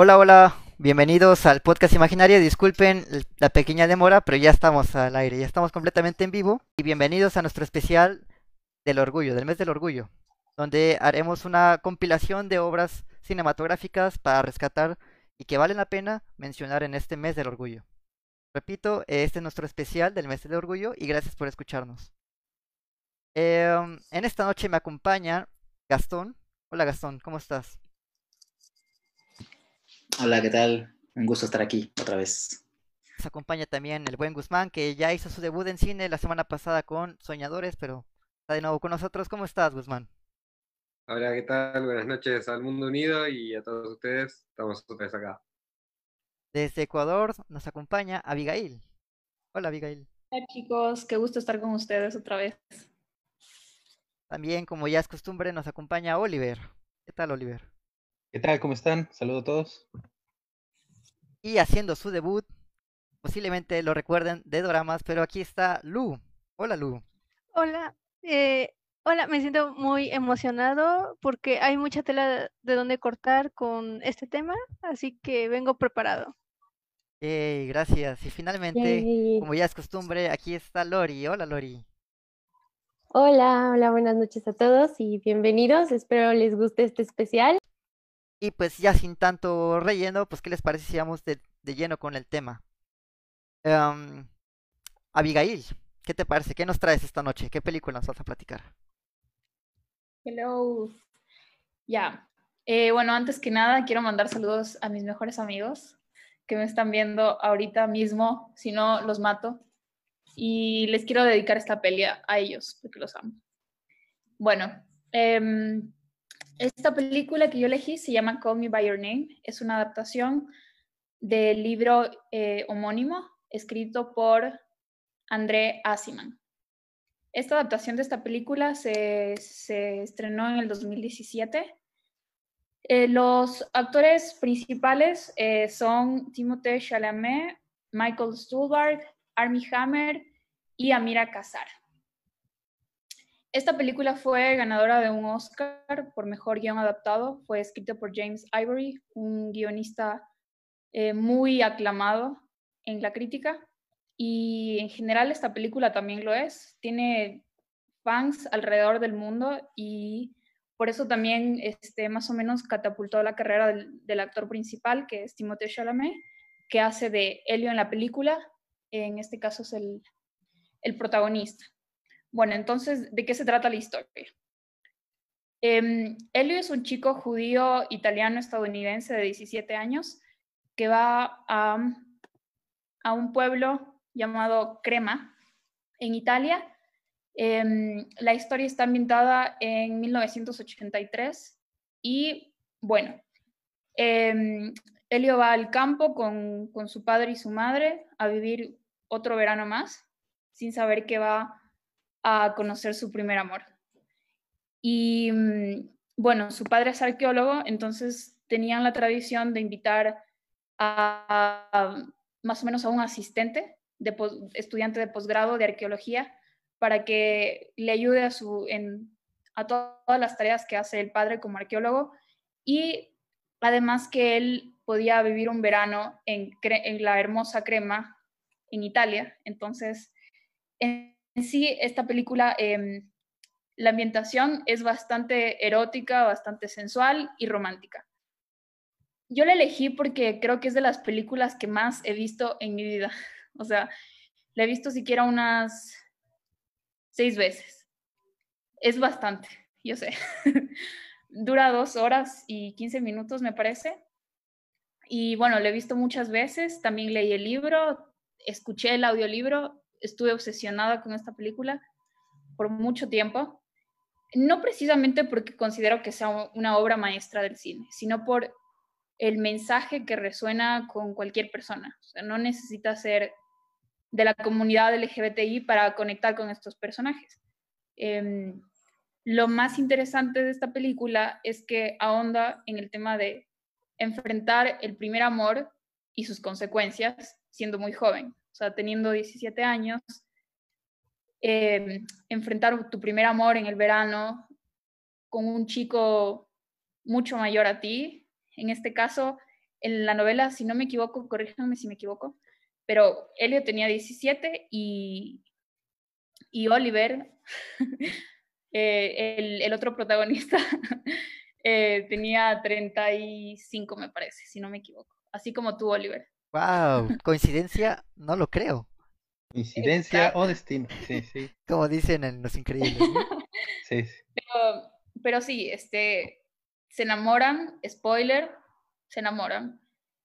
Hola, hola, bienvenidos al podcast imaginario. Disculpen la pequeña demora, pero ya estamos al aire, ya estamos completamente en vivo. Y bienvenidos a nuestro especial del orgullo, del mes del orgullo, donde haremos una compilación de obras cinematográficas para rescatar y que valen la pena mencionar en este mes del orgullo. Repito, este es nuestro especial del mes del orgullo y gracias por escucharnos. Em, en esta noche me acompaña Gastón. Hola Gastón, ¿cómo estás? Hola, ¿qué tal? Un gusto estar aquí otra vez. Nos acompaña también el buen Guzmán, que ya hizo su debut en cine la semana pasada con Soñadores, pero está de nuevo con nosotros. ¿Cómo estás, Guzmán? Hola, ¿qué tal? Buenas noches al mundo unido y a todos ustedes. Estamos otra vez acá. Desde Ecuador nos acompaña Abigail. Hola, Abigail. Hola, chicos. Qué gusto estar con ustedes otra vez. También, como ya es costumbre, nos acompaña Oliver. ¿Qué tal, Oliver? ¿Qué tal? ¿Cómo están? Saludos a todos. Y haciendo su debut, posiblemente lo recuerden de Doramas, pero aquí está Lu. Hola, Lu. Hola, eh, hola, me siento muy emocionado porque hay mucha tela de donde cortar con este tema, así que vengo preparado. Hey, gracias. Y finalmente, como ya es costumbre, aquí está Lori. Hola, Lori. Hola, hola, buenas noches a todos y bienvenidos. Espero les guste este especial. Y pues ya sin tanto relleno, pues ¿qué les parece si vamos de, lleno con el tema? Em, Abigail, ¿qué te parece? ¿Qué nos traes esta noche? ¿Qué película nos vas a platicar? Hello. Ya. Eh, bueno, antes que nada, quiero mandar saludos a mis mejores amigos que me están viendo ahorita mismo. Si no, los mato. Y les quiero dedicar esta pelea a ellos, porque los amo. Bueno, eh, esta película que yo elegí se llama Call Me By Your Name. Es una adaptación del libro eh, homónimo escrito por André Asiman. Esta adaptación de esta película se, estrenó en el 2017. Eh, los actores principales eh, son Timothée Chalamet, Michael Stuhlbarg, Armie Hammer y Amira Kazar. Esta película fue ganadora de un Oscar por mejor guion adaptado. Fue escrita por James Ivory, un guionista eh, muy aclamado en la crítica. Y en general esta película también lo es. Tiene fans alrededor del mundo y por eso también este, más o menos catapultó la carrera del, actor principal, que es Timothée Chalamet, que hace de Helio en la película. En este caso es el, el protagonista. Bueno, entonces, ¿de qué se trata la historia? Eh, Elio es un chico judío italiano-estadounidense de 17 años que va a, un pueblo llamado Crema, en Italia. Em, la historia está ambientada en 1983 y, bueno, eh, Elio va al campo con, con su padre y su madre a vivir otro verano más, sin saber qué va a conocer su primer amor. Y mm, bueno, su padre es arqueólogo, entonces tenían la tradición de invitar a, más o menos a un asistente, de estudiante de posgrado de arqueología, para que le ayude a, su, a todas las tareas que hace el padre como arqueólogo y además que él podía vivir un verano en, en la hermosa Crema, en Italia. Entonces, en sí, esta película, em, la ambientación es bastante erótica, bastante sensual y romántica. Yo la elegí porque creo que es de las películas que más he visto en mi vida. O sea, la he visto siquiera unas seis veces. Es bastante, yo sé. Dura dos horas y quince minutos, me parece. Y bueno, la he visto muchas veces. También leí el libro, escuché el audiolibro estuve obsesionada con esta película por mucho tiempo, no precisamente porque considero que sea una obra maestra del cine, sino por el mensaje que resuena con cualquier persona. O sea, no necesita ser de la comunidad LGBTI para conectar con estos personajes. Em, lo más interesante de esta película es que ahonda en el tema de enfrentar el primer amor y sus consecuencias siendo muy joven sea, teniendo 17 años, em, enfrentar tu primer amor en el verano con un chico mucho mayor a ti. En este caso, en la novela, si no me equivoco, corríjanme si me equivoco, pero Elliot tenía 17 y, y Oliver, eh, el, otro protagonista, eh, tenía 35, me parece, si no me equivoco. Así como tú, Oliver. Wow, coincidencia, no lo creo. Coincidencia o destino, sí, sí. Como dicen en Los Increíbles. sí, sí. Pero, pero sí, este, se enamoran, spoiler, se enamoran.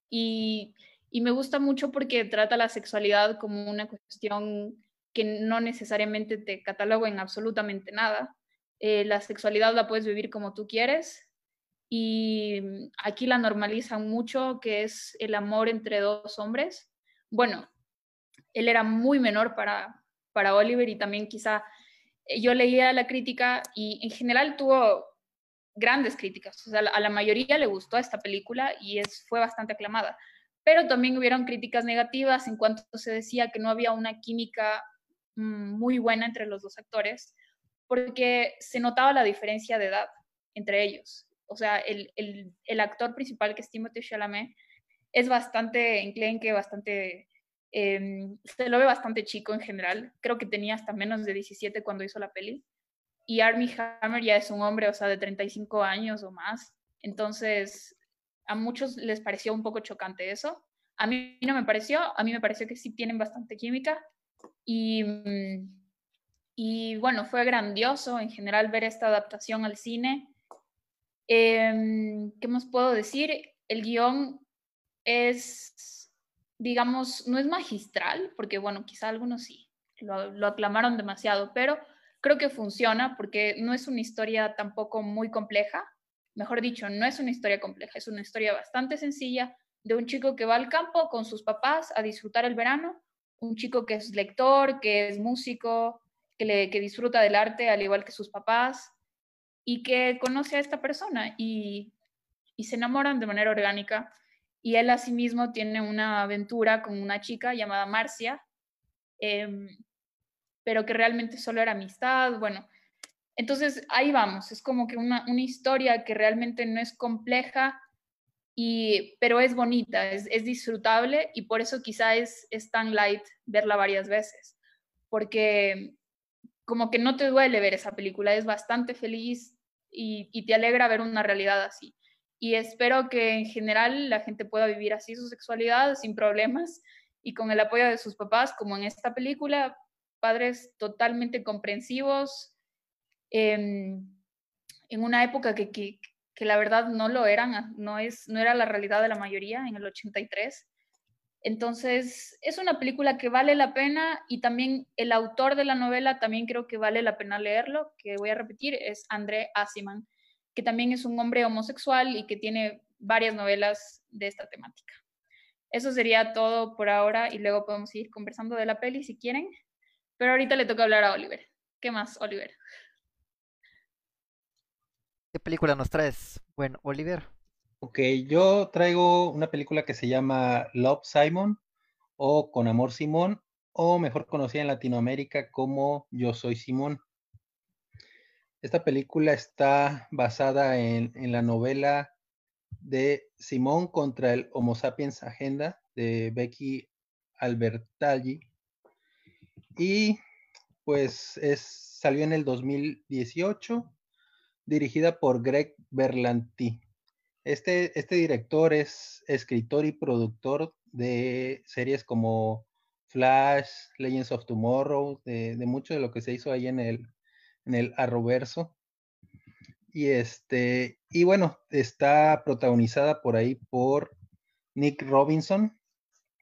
Y, y me gusta mucho porque trata la sexualidad como una cuestión que no necesariamente te cataloga en absolutamente nada. Eh, la sexualidad la puedes vivir como tú quieres y aquí la normalizan mucho, que es el amor entre dos hombres. Bueno, él era muy menor para, para Oliver y también quizá eh, yo leía la crítica y en general tuvo grandes críticas. A la mayoría le gustó esta película y es, fue bastante aclamada. Pero también hubieron críticas negativas en cuanto se decía que no había una química mm, muy buena entre los dos actores, porque se notaba la diferencia de edad entre ellos. O sea, el, el, el actor principal, que es Timothée Chalamet, es bastante enclenque, bastante... Eh, se lo ve bastante chico en general. Creo que tenía hasta menos de 17 cuando hizo la peli y Armie Hammer ya es un hombre, o sea, de 35 años o más. Entonces, a muchos les pareció un poco chocante eso. A mí no me pareció, a mí me pareció que sí tienen bastante química. Y, mm, y bueno, fue grandioso en general ver esta adaptación al cine. Eh, ¿Qué más puedo decir? El guion es, digamos, no es magistral, porque bueno, quizá algunos sí, lo, lo aclamaron demasiado, pero creo que funciona porque no es una historia tampoco muy compleja. Mejor dicho, no es una historia compleja, es una historia bastante sencilla de un chico que va al campo con sus papás a disfrutar el verano, un chico que es lector, que es músico, que disfruta del arte al igual que sus papás y que conoce a esta persona y, y se enamoran de manera orgánica. Y él asimismo tiene una aventura con una chica llamada Marcia, eh, pero que realmente solo era amistad, bueno. Entonces ahí vamos, es como que una, una historia que realmente no es compleja, y, pero es bonita, es, es disfrutable y por eso quizá es, es tan light verla varias veces, porque como que no te duele ver esa película, es bastante feliz y, y, te alegra ver una realidad así. Y espero que en general la gente pueda vivir así su sexualidad sin problemas y con el apoyo de sus papás, como en esta película, padres totalmente comprensivos, eh, en una época que, que, que, la verdad no lo eran, no, es, no era la realidad de la mayoría en el 83. Entonces, es una película que vale la pena y también el autor de la novela también creo que vale la pena leerlo, que voy a repetir, es André Asiman, que también es un hombre homosexual y que tiene varias novelas de esta temática. Eso sería todo por ahora y luego podemos ir conversando de la peli si quieren. Pero ahorita le toca hablar a Oliver. ¿Qué más, Oliver? ¿Qué película nos traes? Bueno, Oliver. Ok, yo traigo una película que se llama Love Simon o Con Amor Simón o mejor conocida en Latinoamérica como Yo Soy Simón. Esta película está basada en, la novela de Simón contra el Homo sapiens Agenda de Becky Albertalli y pues es, salió en el 2018, dirigida por Greg Berlanti. Este, este director es escritor y productor de series como Flash, Legends of Tomorrow, de, mucho de lo que se hizo ahí en el, en el Arroverso. Y este, y bueno, está protagonizada por ahí por Nick Robinson,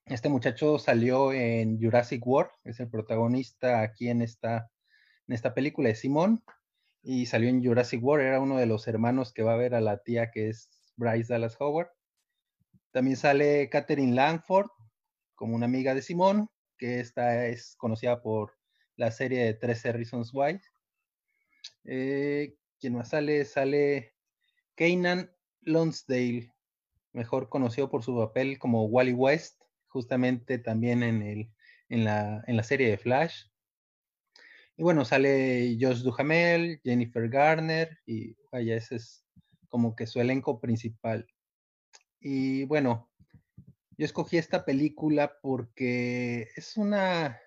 este muchacho salió en Jurassic World, es el protagonista aquí en esta, en esta película de Simón, y salió en Jurassic World, era uno de los hermanos que va a ver a la tía que es Bryce Dallas Howard. También sale Catherine Langford como una amiga de Simón, que esta es conocida por la serie de 13 Reasons Why. Eh, ¿Quién más sale? Sale Kanan Lonsdale, mejor conocido por su papel como Wally West justamente también en, el, en, la, en la serie de Flash. Y bueno, sale Josh Duhamel, Jennifer Garner y vaya, ese es como que su elenco principal. Y bueno, yo escogí esta película porque es una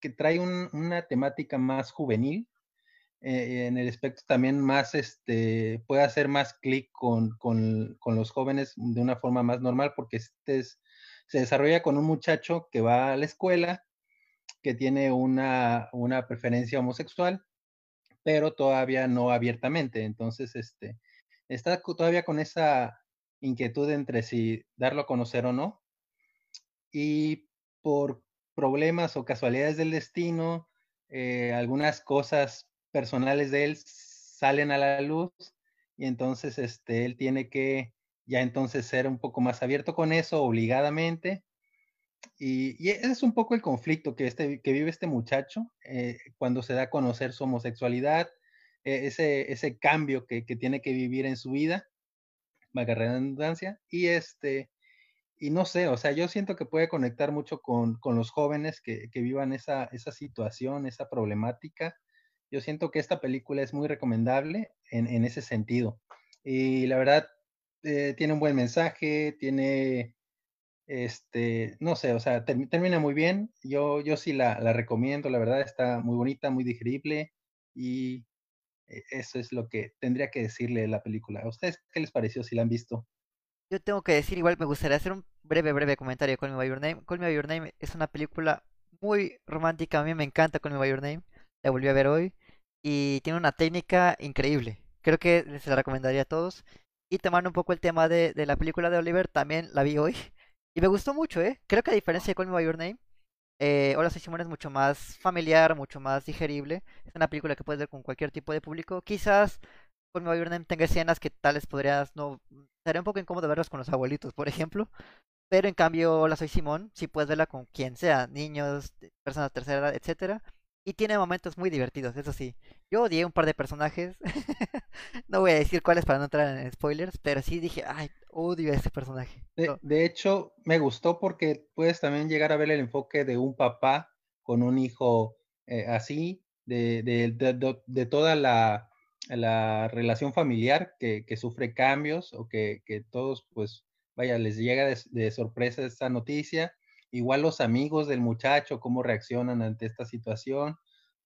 que trae una temática más juvenil, eh, en el aspecto también más, este, puede hacer más clic con, con, con, los jóvenes de una forma más normal, porque este se desarrolla con un muchacho que va a la escuela, que tiene una, una preferencia homosexual, pero todavía no abiertamente. Entonces, este, está todavía con esa inquietud entre si darlo a conocer o no. Y por problemas o casualidades del destino, eh, algunas cosas personales de él salen a la luz y entonces este, él tiene que ya entonces ser un poco más abierto con eso, obligadamente. Y, y ese es un poco el conflicto que, este, que vive este muchacho eh, cuando se da a conocer su homosexualidad, ese, ese cambio que, que, tiene que vivir en su vida, valga redundancia, y este, y no sé, o sea, yo siento que puede conectar mucho con, con los jóvenes que, que vivan esa, esa, situación, esa problemática. Yo siento que esta película es muy recomendable en, en ese sentido. Y la verdad, eh, tiene un buen mensaje, tiene, este, no sé, o sea, ter termina muy bien. Yo, yo sí la, la, recomiendo, la verdad, está muy bonita, muy digerible y e, eso es lo que tendría que decirle la película. ¿A ustedes qué les pareció si la han visto? Yo tengo que decir, igual me gustaría hacer un breve, breve comentario de Call Me By Your Name. Call Me By Your Name es una película muy romántica, a mí me encanta Call Me By Your Name. La volví a ver hoy y tiene una técnica increíble. Creo que se la recomendaría a todos. Y tomando un poco el tema de, de, la película de Oliver, también la vi hoy. Y me gustó mucho, ¿eh? Creo que a diferencia de Call Me By Your Name, eh, Hola Soy Simón es mucho más familiar, mucho más digerible. Es una película que puedes ver con cualquier tipo de público. Quizás By Your Name tenga escenas que tales podrías no sería un poco incómodo verlos con los abuelitos, por ejemplo. Pero en cambio, Hola Soy Simón, sí puedes verla con quien sea, niños, personas de tercera edad, etcétera. Y tiene momentos muy divertidos, eso sí. Yo odié un par de personajes. no voy a decir cuáles para no entrar en spoilers, pero sí dije, ay, odio a ese personaje. De, no. de hecho, me gustó porque puedes también llegar a ver el enfoque de un papá con un hijo eh, así, de, de, de, de toda la, la relación familiar que, que, sufre cambios o que, que, todos, pues, vaya, les llega de, de, sorpresa esta noticia. Igual los amigos del muchacho, cómo reaccionan ante esta situación.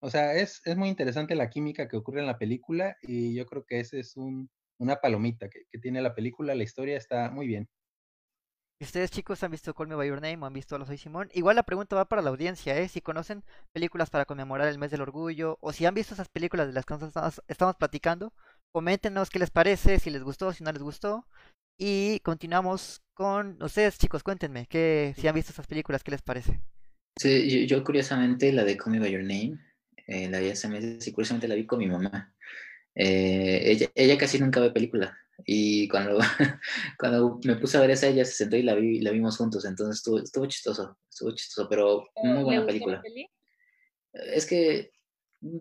O sea, es, es muy interesante la química que ocurre en la película y yo creo que ese es un, una palomita que, que tiene la película. La historia está muy bien. ¿Y ustedes chicos han visto Call Me By Your Name o han visto Lo Soy Simón? Igual la pregunta va para la audiencia, ¿eh? Si conocen películas para conmemorar el mes del orgullo o si han visto esas películas de las que estamos, estamos platicando, coméntenos qué les parece, si les gustó, si no les gustó. Y continuamos con ustedes chicos, cuéntenme que si han visto esas películas, ¿qué les parece? Sí, yo, yo curiosamente la de Call Me By Your Name, eh, la vi hace meses y curiosamente la vi con mi mamá. Eh, ella, ella casi nunca ve película y cuando, cuando me puse a ver esa, ella se sentó y la, vi, la vimos juntos, entonces estuvo, estuvo chistoso, estuvo chistoso, pero muy buena película. Peli? Es que,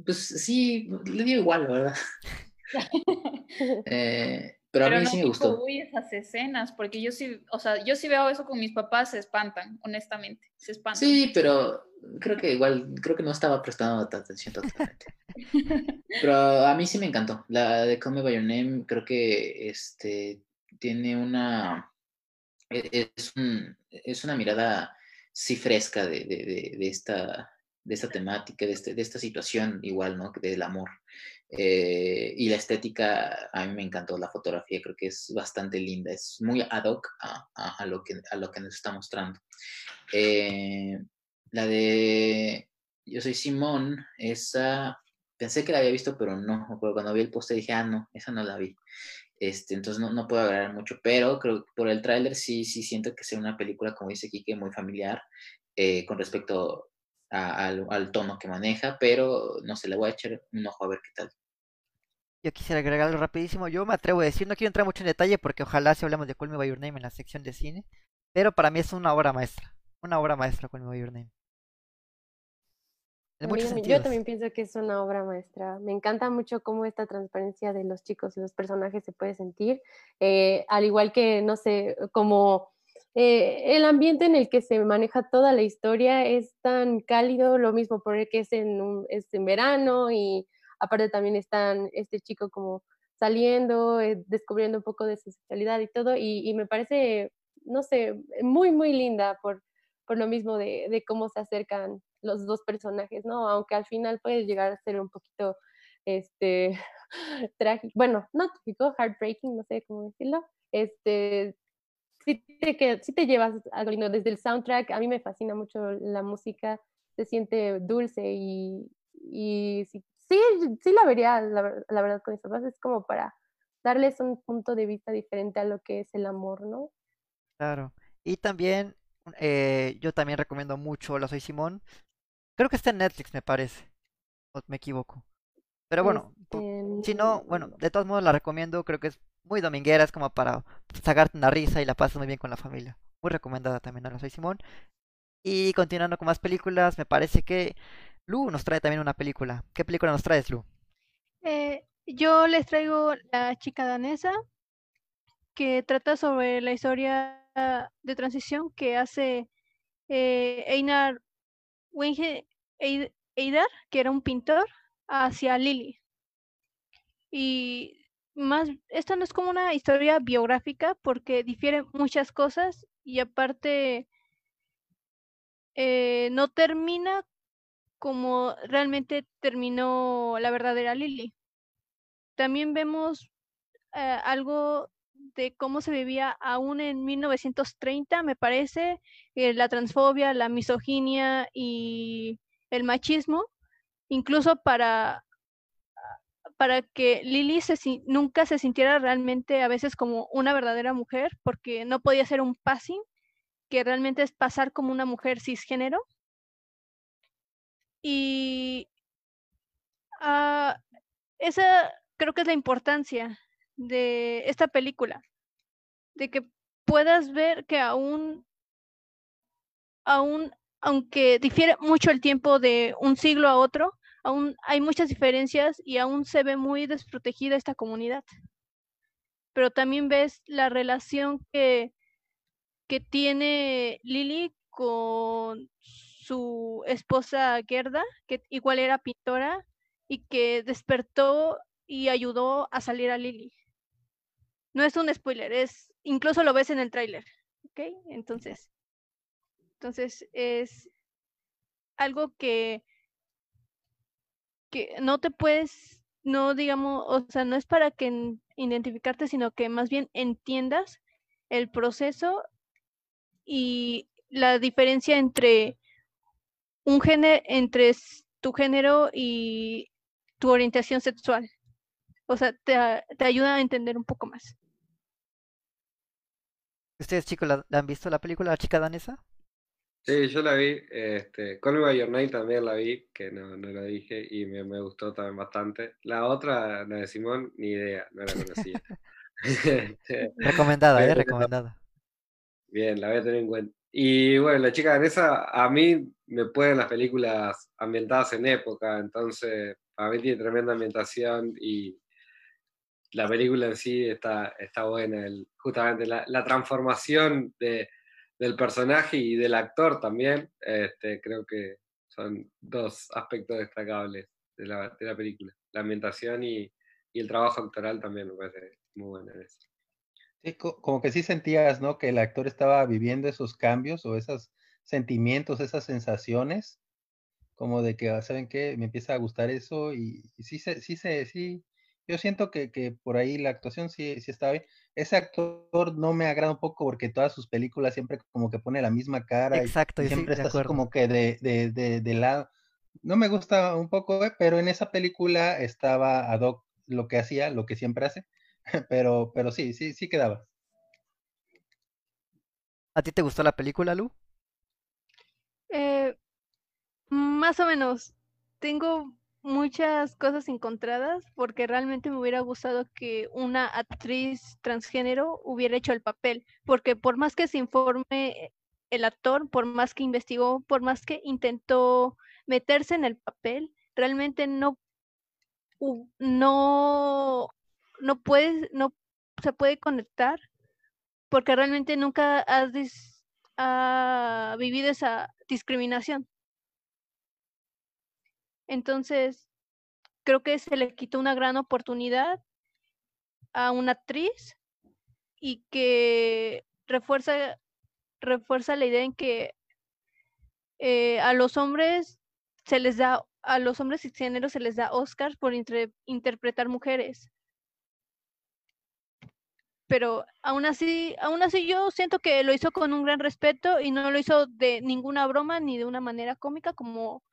pues sí, le dio igual, la verdad. eh, pero, pero, a mí no sí me gustó. Esas escenas, porque yo sí, o sea, yo sí veo eso con mis papás, se espantan, honestamente, se espantan. Sí, pero creo que igual, creo que no estaba prestando atención totalmente. pero a mí sí me encantó. La de Call Me By Your Name creo que este, tiene una, es, un, es una mirada sí fresca de, de, de, de esta de esta temática, de, este, de esta situación igual, ¿no? Del amor. Eh, y la estética, a mí me encantó la fotografía, creo que es bastante linda, es muy ad hoc a, a, lo, que, a lo que nos está mostrando. Eh, la de Yo soy Simón, esa pensé que la había visto, pero no, pero cuando vi el poste dije, ah, no, esa no la vi. Este, entonces no, no puedo agregar mucho, pero creo que por el tráiler sí, sí siento que sea una película, como dice Kike, muy familiar eh, con respecto a, al, al, tono que maneja, pero no sé, le voy a echar un ojo a ver qué tal. Yo quisiera agregarlo rapidísimo, yo me atrevo a decir, no quiero entrar mucho en detalle porque ojalá si hablamos de Call Me By Your Name en la sección de cine, pero para mí es una obra maestra, una obra maestra Call Me By Your Name. En muchos yo también pienso que es una obra maestra. Me encanta mucho cómo esta transparencia de los chicos y los personajes se puede sentir, eh, al igual que, no sé, como eh, el ambiente en el que se maneja toda la historia es tan cálido, lo mismo por el que es en, un, es en verano y aparte también están este chico como saliendo, eh, descubriendo un poco de su sexualidad y todo, y, me parece, no sé, muy, muy linda por, por lo mismo de, de, cómo se acercan los dos personajes, ¿no? Aunque al final puede llegar a ser un poquito, este, trágico, bueno, no trágico, heartbreaking, no sé cómo decirlo, este, sí te, que, sí te llevas algo lindo. Desde el soundtrack, a mí me fascina mucho la música, se siente dulce y, y sí, sí, sí la vería, la, la verdad, con eso. Es como para darles un punto de vista diferente a lo que es el amor, ¿no? Claro. Y también, eh, yo también recomiendo mucho La Soy Simón. Creo que está en Netflix, me parece. O me equivoco. Pero bueno, este, si no, bueno, de todos modos la recomiendo. Creo que es muy dominguera, es como para sacarte una risa y la pasas muy bien con la familia. Muy recomendada también a La Soy Simón. Y continuando con más películas, me parece que Lu nos trae también una película. ¿Qué película nos traes, Lu? Eh, yo les traigo La chica danesa, que trata sobre la historia de transición que hace eh, Einar Winge Eidar, que era un pintor, hacia Lily. Y más, esta no es como una historia biográfica porque difiere muchas cosas y aparte eh, no termina como realmente terminó la verdadera Lily. También vemos eh, algo de cómo se vivía aún en 1930, me parece, eh, la transfobia, la misoginia y el machismo, incluso para, para que Lily nunca se sintiera realmente a veces como una verdadera mujer, porque no podía ser un passing, que realmente es pasar como una mujer cisgénero. Y uh, esa creo que es la importancia de esta película, de que puedas ver que aún, aún, aunque difiere mucho el tiempo de un siglo a otro, aún hay muchas diferencias y aún se ve muy desprotegida esta comunidad. Pero también ves la relación que, que tiene Lily con su esposa Gerda, que igual era pintora y que despertó y ayudó a salir a Lily. No es un spoiler, es incluso lo ves en el tráiler, ¿ok? Entonces, entonces es algo que que no te puedes, no digamos, o sea, no es para que identificarte, sino que más bien entiendas el proceso y la diferencia entre un género, entre tu género y tu orientación sexual. O sea, te, te ayuda a entender un poco más. ¿Ustedes chicos la, han visto la película La chica danesa? Sí, yo la vi. Este, Call Me By Your Name también la vi, que no, no la dije y me, me, gustó también bastante. La otra, la de Simón, ni idea, no la conocía. Este, recomendada, eh, recomendada. Bien, la voy a tener en cuenta. Y bueno, la chica danesa, a mí me pueden las películas ambientadas en época, entonces a mí tiene tremenda ambientación y la película en sí está, está buena. El, justamente la, la transformación de, del personaje y del actor también, este, creo que son dos aspectos destacables de la, de la película. La ambientación y, y, el trabajo actoral también me parece muy bueno en eso. Sí, como que sí sentías, ¿no? Que el actor estaba viviendo esos cambios o esos sentimientos, esas sensaciones, como de que, ah, ¿saben qué? Me empieza a gustar eso y, y sí, sí, sí, sí, yo siento que, que, por ahí la actuación sí, sí está bien. Ese actor no me agrada un poco porque todas sus películas siempre como que pone la misma cara. Exacto, y, siempre está como que de, de, de, de, lado. No me gusta un poco, eh, pero en esa película estaba ad hoc lo que hacía, lo que siempre hace. Pero, pero sí, sí, sí quedaba. ¿A ti te gustó la película, Lu? Eh, más o menos. Tengo muchas cosas encontradas porque realmente me hubiera gustado que una actriz transgénero hubiera hecho el papel, porque por más que se informe el actor, por más que investigó, por más que intentó meterse en el papel, realmente no no no puede no se puede conectar porque realmente nunca has ha vivido esa discriminación. Entonces, creo que se le quitó una gran oportunidad a una actriz y que refuerza, refuerza la idea en que eh, a los hombres se les da, a los hombres cisgéneros se les da Oscars por interpretar mujeres. Pero aún así, aún así yo siento que lo hizo con un gran respeto y no lo hizo de ninguna broma ni de una manera cómica como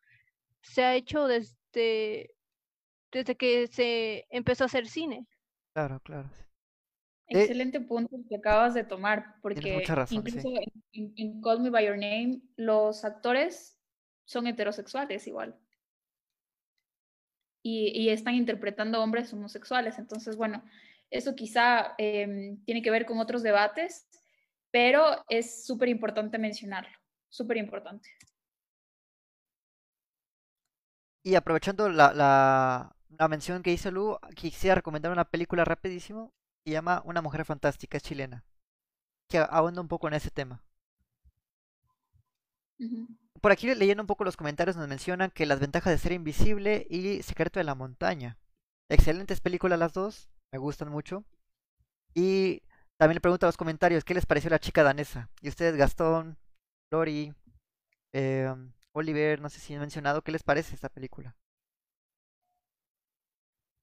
se ha hecho desde, desde que se empezó a hacer cine. Claro, claro. Excelente punto que acabas de tomar, porque incluso en, Call Me By Your Name los actores son heterosexuales igual. Y, están interpretando hombres homosexuales. Entonces, bueno, eso quizá em, tiene que ver con otros debates, pero es súper importante mencionarlo, súper importante. Y aprovechando la, la, la mención que hizo Lu, quisiera recomendar una película rapidísimo se llama Una mujer fantástica, es chilena, que ahonda un poco en ese tema. Por aquí leyendo un poco los comentarios nos mencionan que las ventajas de ser invisible y Secreto de la Montaña. Excelentes películas las dos, me gustan mucho. Y también le pregunto a los comentarios qué les pareció la chica danesa. Y ustedes, Gastón, Lori, eh, Oliver, no sé si han mencionado, ¿qué les parece esta película?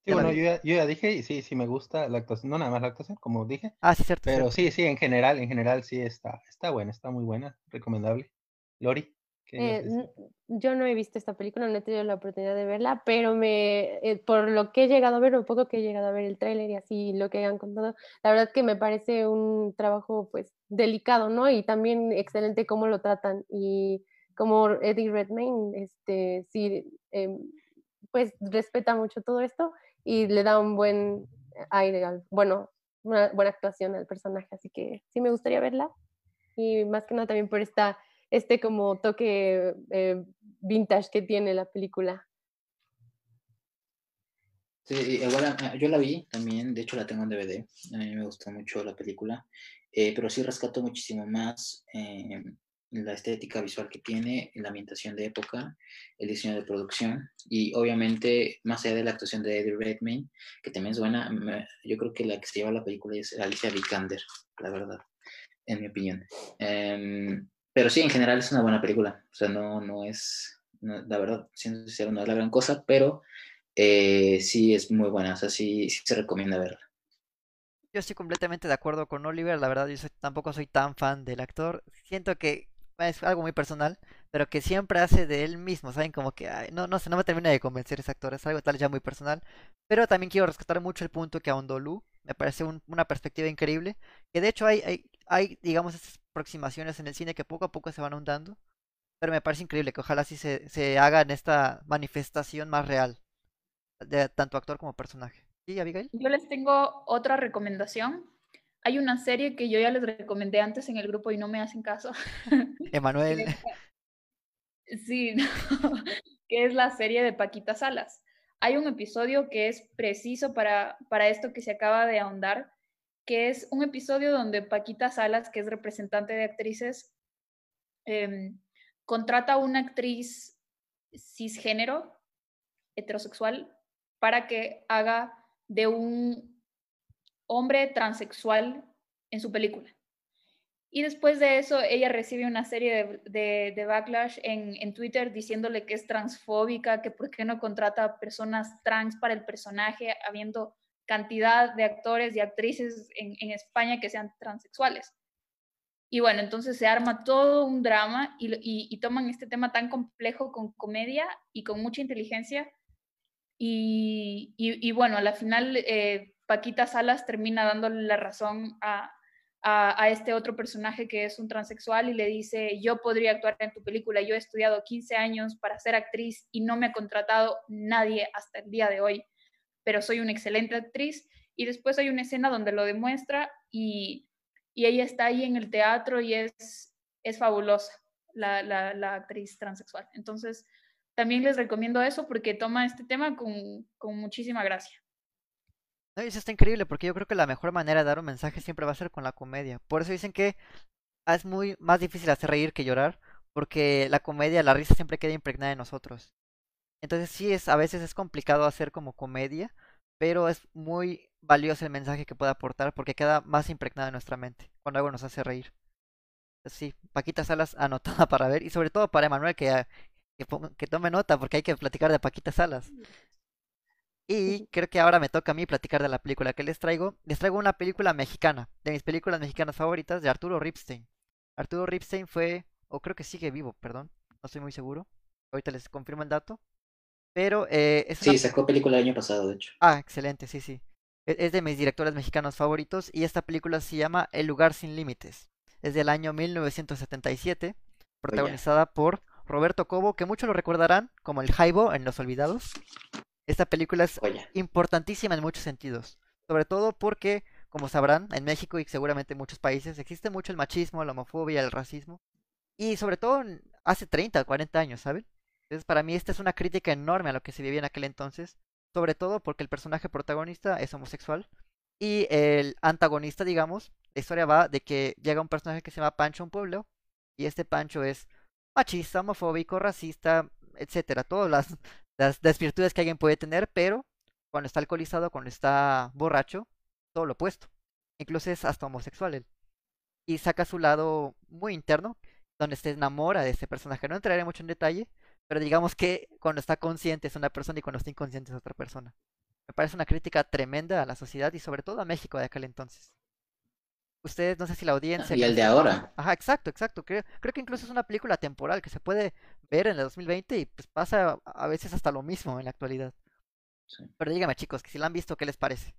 Sí, bueno, yo ya, yo ya, dije, y sí, sí me gusta la actuación, no nada más la actuación, como dije. Ah, sí, cierto. Pero sí, sí, en general, en general sí está, está buena, está muy buena, recomendable. Lori. Eh, yo no he visto esta película, no he tenido la oportunidad de verla, pero me, eh, por lo que he llegado a ver, o poco que he llegado a ver el tráiler y así lo que han contado, la verdad que me parece un trabajo pues delicado, ¿no? Y también excelente cómo lo tratan y como Eddie Redmayne, este, sí, em, pues respeta mucho todo esto y le da un buen aire, bueno, una buena actuación al personaje, así que sí me gustaría verla y más que nada también por esta, este como toque eh, vintage que tiene la película. Sí, igual yo la vi también, de hecho la tengo en DVD, a mí me gustó mucho la película, eh, pero sí rescato muchísimo más eh, la estética visual que tiene, la ambientación de época, el diseño de producción y obviamente más allá de la actuación de Eddie Redmayne, que también es buena, yo creo que la que se lleva la película es Alicia Vikander, la verdad, en mi opinión. Em, pero sí, en general es una buena película, o sea, no, no es, la verdad, siendo sincero, no es la gran cosa, pero eh, sí es muy buena, o sea, sí, sí se recomienda verla. Yo estoy completamente de acuerdo con Oliver, la verdad yo tampoco soy tan fan del actor. Siento que es algo muy personal, pero que siempre hace de él mismo, ¿saben? Como que, no, no sé, no me termina de convencer ese actor, es algo tal ya muy personal. Pero también quiero rescatar mucho el punto que ahondó Lu, me parece una perspectiva increíble, que de hecho hay, hay, digamos, estas aproximaciones en el cine que poco a poco se van ahondando, pero me parece increíble que ojalá así se, se haga en esta manifestación más real, de tanto actor como personaje. ¿Sí, Abigail? Yo les tengo otra recomendación hay una serie que yo ya les recomendé antes en el grupo y no me hacen caso. Emanuel. sí, que es la serie de Paquita Salas. Hay un episodio que es preciso para, para esto que se acaba de ahondar, que es un episodio donde Paquita Salas, que es representante de actrices, em, contrata a una actriz cisgénero, heterosexual, para que haga de un hombre transexual en su película. Y después de eso, ella recibe una serie de, backlash en, Twitter diciéndole que es transfóbica, que por qué no contrata personas trans para el personaje, habiendo cantidad de actores y actrices en, España que sean transexuales. Y bueno, entonces se arma todo un drama y, toman este tema tan complejo con comedia y con mucha inteligencia. Y, bueno, a la final eh, Paquita Salas termina dándole la razón a, este otro personaje que es un transexual y le dice, yo podría actuar en tu película, yo he estudiado 15 años para ser actriz y no me ha contratado nadie hasta el día de hoy, pero soy una excelente actriz. Y después hay una escena donde lo demuestra y, ella está ahí en el teatro y es, es fabulosa, la, la, actriz transexual. Entonces, también les recomiendo eso porque toma este tema con, con muchísima gracia. No, eso está increíble porque yo creo que la mejor manera de dar un mensaje siempre va a ser con la comedia. Por eso dicen que es muy más difícil hacer reír que llorar, porque la comedia, la risa siempre queda impregnada en nosotros. Entonces sí es, a veces es complicado hacer como comedia, pero es muy, valioso el mensaje que puede aportar porque queda más impregnado en nuestra mente cuando algo nos hace reír. Sí, Paquita Salas anotada para ver y sobre todo para Emanuel que, que, que tome nota porque hay que platicar de Paquita Salas. Y creo que ahora me toca a mí platicar de la película que les traigo. Les traigo una película mexicana, de mis películas mexicanas favoritas, de Arturo Ripstein. Arturo Ripstein fue, o creo que sigue vivo, perdón, no estoy muy seguro. Ahorita les confirmo el dato. Pero eh, es Sí, sacó película el año pasado, de hecho. Ah, excelente, sí, sí. E-, es de mis directores mexicanos favoritos y esta película se llama El lugar sin límites. Es del año 1977, protagonizada por Roberto Cobo, que muchos lo recordarán como el Jaibo en Los Olvidados. Esta película es importantísima en muchos sentidos, sobre todo porque, como sabrán, en México y seguramente en muchos países existe mucho el machismo, la homofobia, el racismo, y sobre todo hace 30, 40 años, ¿saben? Entonces para mí esta es una crítica enorme a lo que se vivía en aquel entonces, sobre todo porque el personaje protagonista es homosexual y el antagonista, digamos, la historia va de que llega un personaje que se llama Pancho a un pueblo y este Pancho es machista, homofóbico, racista, etcétera, todas las, las desvirtudes que alguien puede tener, pero cuando está alcoholizado, cuando está borracho, todo lo opuesto. Incluso es hasta homosexual él. Y saca su lado muy interno, donde se enamora de ese personaje. No entraré mucho en detalle, pero digamos que cuando está consciente es una persona y cuando está inconsciente es otra persona. Me parece una crítica tremenda a la sociedad y sobre todo a México de aquel entonces. Ustedes, no sé si la audiencia... Y el de ahora. Ajá, exacto, exacto. Creo, creo que incluso es una película temporal que se puede ver en el 2020 y pues pasa a veces hasta lo mismo en la actualidad. Pero dígame chicos, que si la han visto, ¿qué les parece?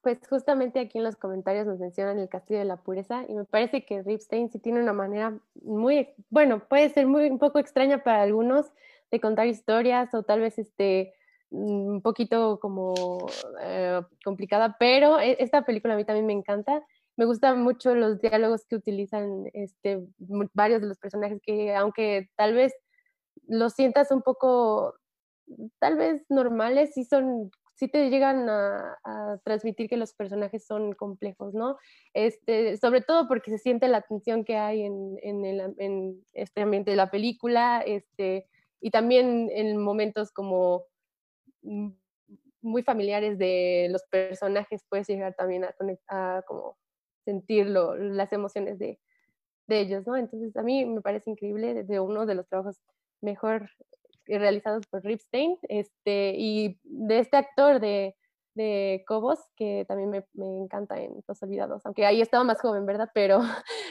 Pues justamente aquí en los comentarios nos mencionan el Castillo de la Pureza y me parece que Ripstein sí tiene una manera muy, bueno, puede ser muy un poco extraña para algunos de contar historias o tal vez este un poquito como eh, complicada, pero e, esta película a mí también me encanta. Me gustan mucho los diálogos que utilizan este, varios de los personajes que aunque tal vez los sientas un poco, tal vez normales, sí son, sí te llegan a, transmitir que los personajes son complejos, ¿no? Este, sobre todo porque se siente la tensión que hay en, en, el, en este ambiente de la película, este, y también en momentos como muy familiares de los personajes, puedes llegar también a, como sentirlo, las emociones de, de, ellos, ¿no? Entonces a mí me parece increíble, de uno de los trabajos mejor realizados por Ripstein, este, y de este actor de, de Cobos, que también me, me, encanta en Los Olvidados, aunque ahí estaba más joven, ¿verdad? Pero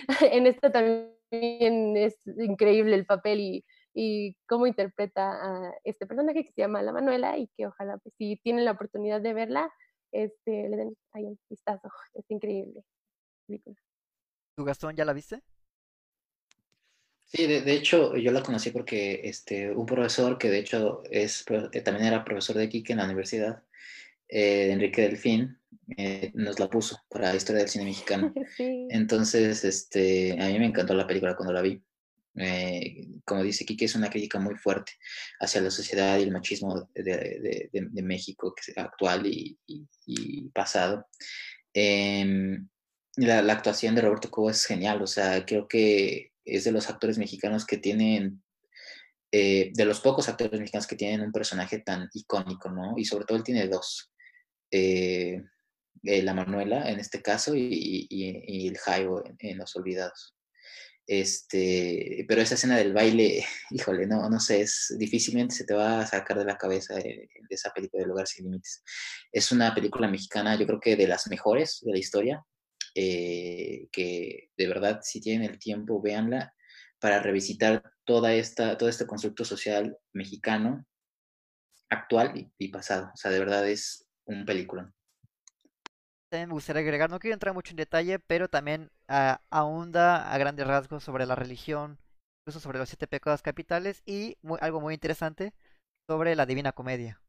en esta también es increíble el papel y y cómo interpreta a este personaje que se llama La Manuela y que ojalá pues, si tienen la oportunidad de verla, este, le den ahí un vistazo. Es increíble. ¿Tu Gastón ya la viste? Sí, de, hecho yo la conocí porque este, un profesor que de hecho es, eh, también era profesor de Kike en la universidad, eh, Enrique Delfín, eh, nos la puso para la historia del cine mexicano. Entonces, este, a mí me encantó la película cuando la vi. Eh, como dice Kike, es una crítica muy fuerte hacia la sociedad y el machismo de, México actual y, pasado. Em, la, actuación de Roberto Cobo es genial, o sea, creo que es de los actores mexicanos que tienen, eh, de los pocos actores mexicanos que tienen un personaje tan icónico, ¿no? Y sobre todo él tiene dos. Eh, la Manuela en este caso y, el Jaibo en Los Olvidados. Este, pero esa escena del baile, híjole, no, no sé, es difícilmente se te va a sacar de la cabeza de, esa película de Lugar sin Límites. Es una película mexicana, yo creo que de las mejores de la historia, eh, que de verdad, si tienen el tiempo, véanla para revisitar toda esta, todo este constructo social mexicano actual y, y pasado. O sea, de verdad es un película me gustaría agregar, no quiero entrar mucho en detalle, pero también uh, ahonda a grandes rasgos sobre la religión, incluso sobre los siete pecados capitales y algo muy interesante sobre la Divina Comedia.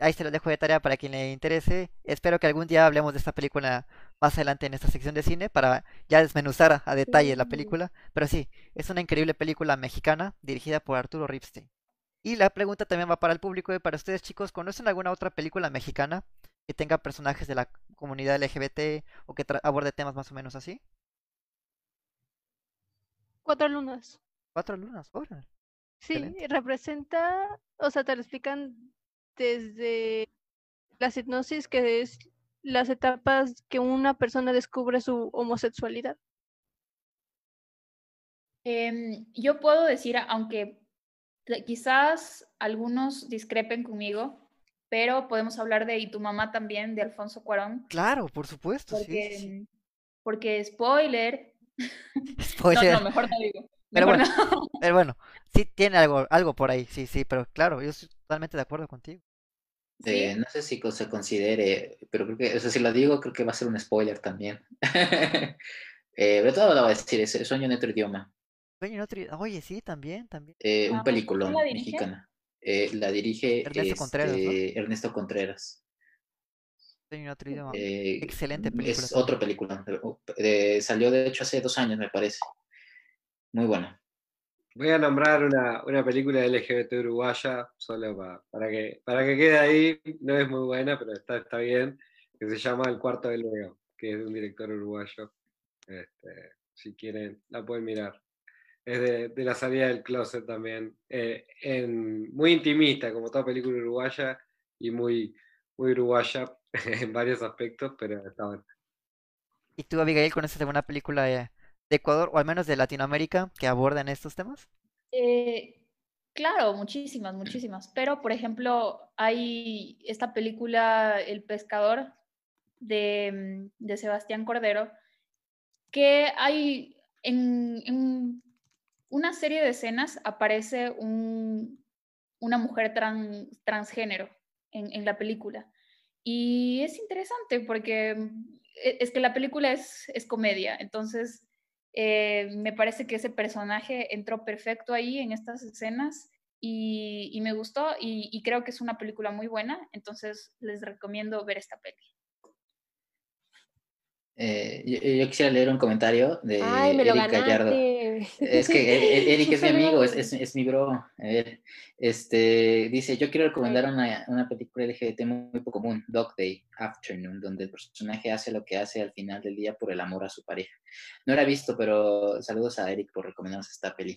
Ahí se lo dejo de tarea para quien le interese. Espero que algún día hablemos de esta película más adelante en esta sección de cine para ya desmenuzar a, detalle la película. Pero sí, es una increíble película mexicana dirigida por Arturo Ripstein. Y la pregunta también va para el público y para ustedes chicos, ¿conocen alguna otra película mexicana que tenga personajes de la comunidad LGBT o que aborde temas más o menos así? Cuatro lunas. Cuatro lunas, ahora. Sí, representa, o sea, te lo explican desde la hipnosis, que es las etapas que una persona descubre su homosexualidad. Em, yo puedo decir, aunque quizás algunos discrepen conmigo, pero podemos hablar de Y tu mamá también, de Alfonso Cuarón. Claro, por supuesto. Porque, sí, porque spoiler. Spoiler. No, no, mejor no digo. Pero Mejor bueno, no. pero bueno, sí tiene algo, algo por ahí, sí, sí, pero claro, yo estoy totalmente de acuerdo contigo. Sí. Eh, no sé si se considere, pero creo que, o sea, si lo digo, creo que va a ser un spoiler también. eh, pero todo lo voy a decir, es Sueño en otro idioma. Sueño en otro i- Oye, sí, también, también. Eh, un Ah, peliculón ¿quién la dirige? mexicana. Eh, la dirige Ernesto Contreras, ¿no? este, Ernesto Contreras. Sueño en otro idioma. Eh, Excelente película Es también. otro película. eh, salió de hecho hace dos años, me parece. Muy bueno. Voy a nombrar una, una película LGBT uruguaya, solo pa- para, que, para que quede ahí. No es muy buena, pero está, está bien. Que se llama El Cuarto de Leo, que es de un director uruguayo. Este, si quieren, la pueden mirar. Es de, de la salida del closet también. eh, en, muy intimista, como toda película uruguaya, y muy, muy uruguaya en varios aspectos, pero está bueno. ¿Y tú, Abigail, conoces alguna película de Ecuador o al menos de Latinoamérica que aborden estos temas? Eh, claro, muchísimas, muchísimas. Pero, por ejemplo, hay esta película El pescador de, mm, de Sebastián Cordero, que hay en, en una serie de escenas aparece un- una mujer tran- transgénero en, en la película. Y es interesante porque mm, e- es que la película es, es comedia, entonces eh, me parece que ese personaje entró perfecto ahí en estas escenas y, y me gustó y, y creo que es una película muy buena, entonces les recomiendo ver esta peli. Eh, yo, yo quisiera leer un comentario de Ay, me lo Eric Gallardo. Es que e- e- Eric es mi amigo, es, olvidó. es, es mi bro. A ver, este, dice, yo quiero recomendar una, una película LGBT muy poco común, Dog Day Afternoon, donde el personaje hace lo que hace al final del día por el amor a su pareja. No la he visto, pero saludos a Eric por recomendarnos esta peli.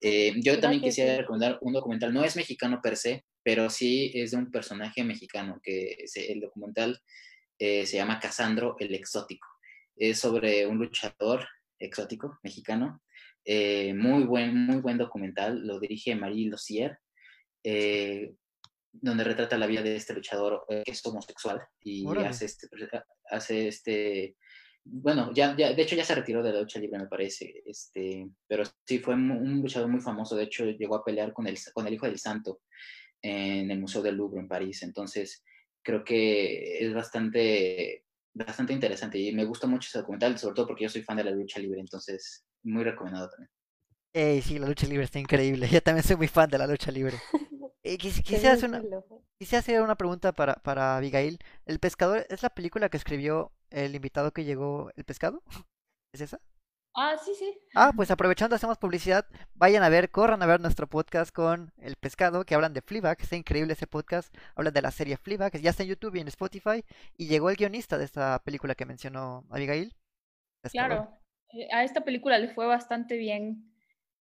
Eh, yo también quisiera recomendar un documental, no es mexicano per se, pero sí es de un personaje mexicano, que se- el documental eh, se llama Casandro el Exótico. Es sobre un luchador exótico mexicano eh, muy, buen, muy buen documental, lo dirige Marie Lozier, eh, donde retrata la vida de este luchador eh, que es homosexual y Órale. hace este, hace este, bueno, ya, ya, de hecho ya se retiró de la lucha libre, me parece, este, pero sí fue un luchador muy famoso, de hecho llegó a pelear con el, con el Hijo del Santo en el Museo del Louvre en París, entonces creo que es bastante bastante interesante y me gusta mucho ese documental, sobre todo porque yo soy fan de la lucha libre, entonces muy recomendado también. Ey, sí, la lucha libre está increíble. Yo también soy muy fan de la lucha libre. Eh, quis- quisiera hacer una, quisiera hacer una pregunta para, para Abigail. ¿El pescador es la película que escribió el invitado que llegó, El pescado? ¿Es esa? Ah, sí, sí. Ah, pues aprovechando, hacemos publicidad. Vayan a ver, corran a ver nuestro podcast con El Pescado, que hablan de Fleabag. Está increíble ese podcast. Hablan de la serie Fleabag, que ya está en YouTube y en Spotify. Y llegó el guionista de esta película que mencionó Abigail. Pescador. Claro, a esta película le fue bastante bien.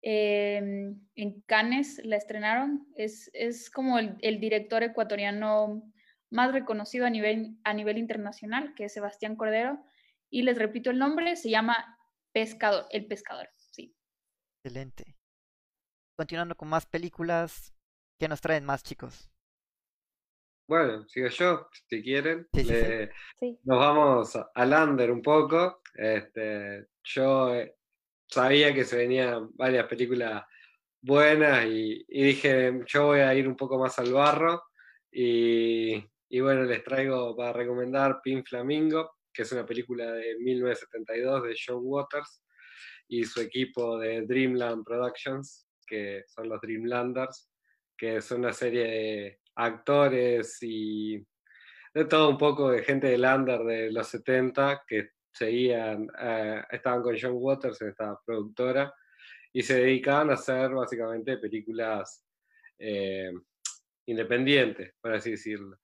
Eh, en Cannes la estrenaron. Es, es como el, el director ecuatoriano más reconocido a nivel, a nivel internacional, que es Sebastián Cordero. Y les repito el nombre, se llama Pescador, El Pescador. Sí. Excelente. Continuando con más películas. ¿Qué nos traen más, chicos? Bueno, sigo yo, si quieren. Sí, sí, sí. Le- Sí. Nos vamos a- al under un poco. Este, yo eh, sabía que se venían varias películas buenas y, dije, yo voy a ir un poco más al barro. Y, y bueno, les traigo para recomendar Pin Flamingo, que es una película de 1972 de John Waters y su equipo de Dreamland Productions, que son los Dreamlanders, que son una serie de actores y de todo un poco de gente del under de los 70 que seguían, eh, estaban con John Waters en esta productora y se dedicaban a hacer básicamente películas eh, independientes, por así decirlo.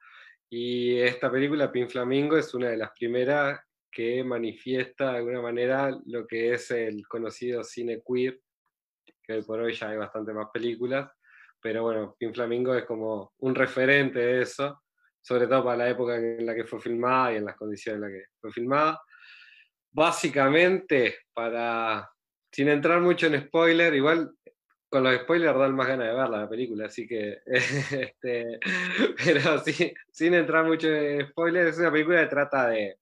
Y esta película, Pin Flamingo, es una de las primeras que manifiesta de alguna manera lo que es el conocido cine queer, que hoy por hoy ya hay bastante más películas, pero bueno, Pin Flamingo es como un referente de eso, sobre todo para la época en la que fue filmada y en las condiciones en las que fue filmada. Básicamente, para, sin entrar mucho en spoiler, igual con los spoilers dan más ganas de verla la película, así que, este, pero sin entrar mucho en spoiler, es una película que trata de,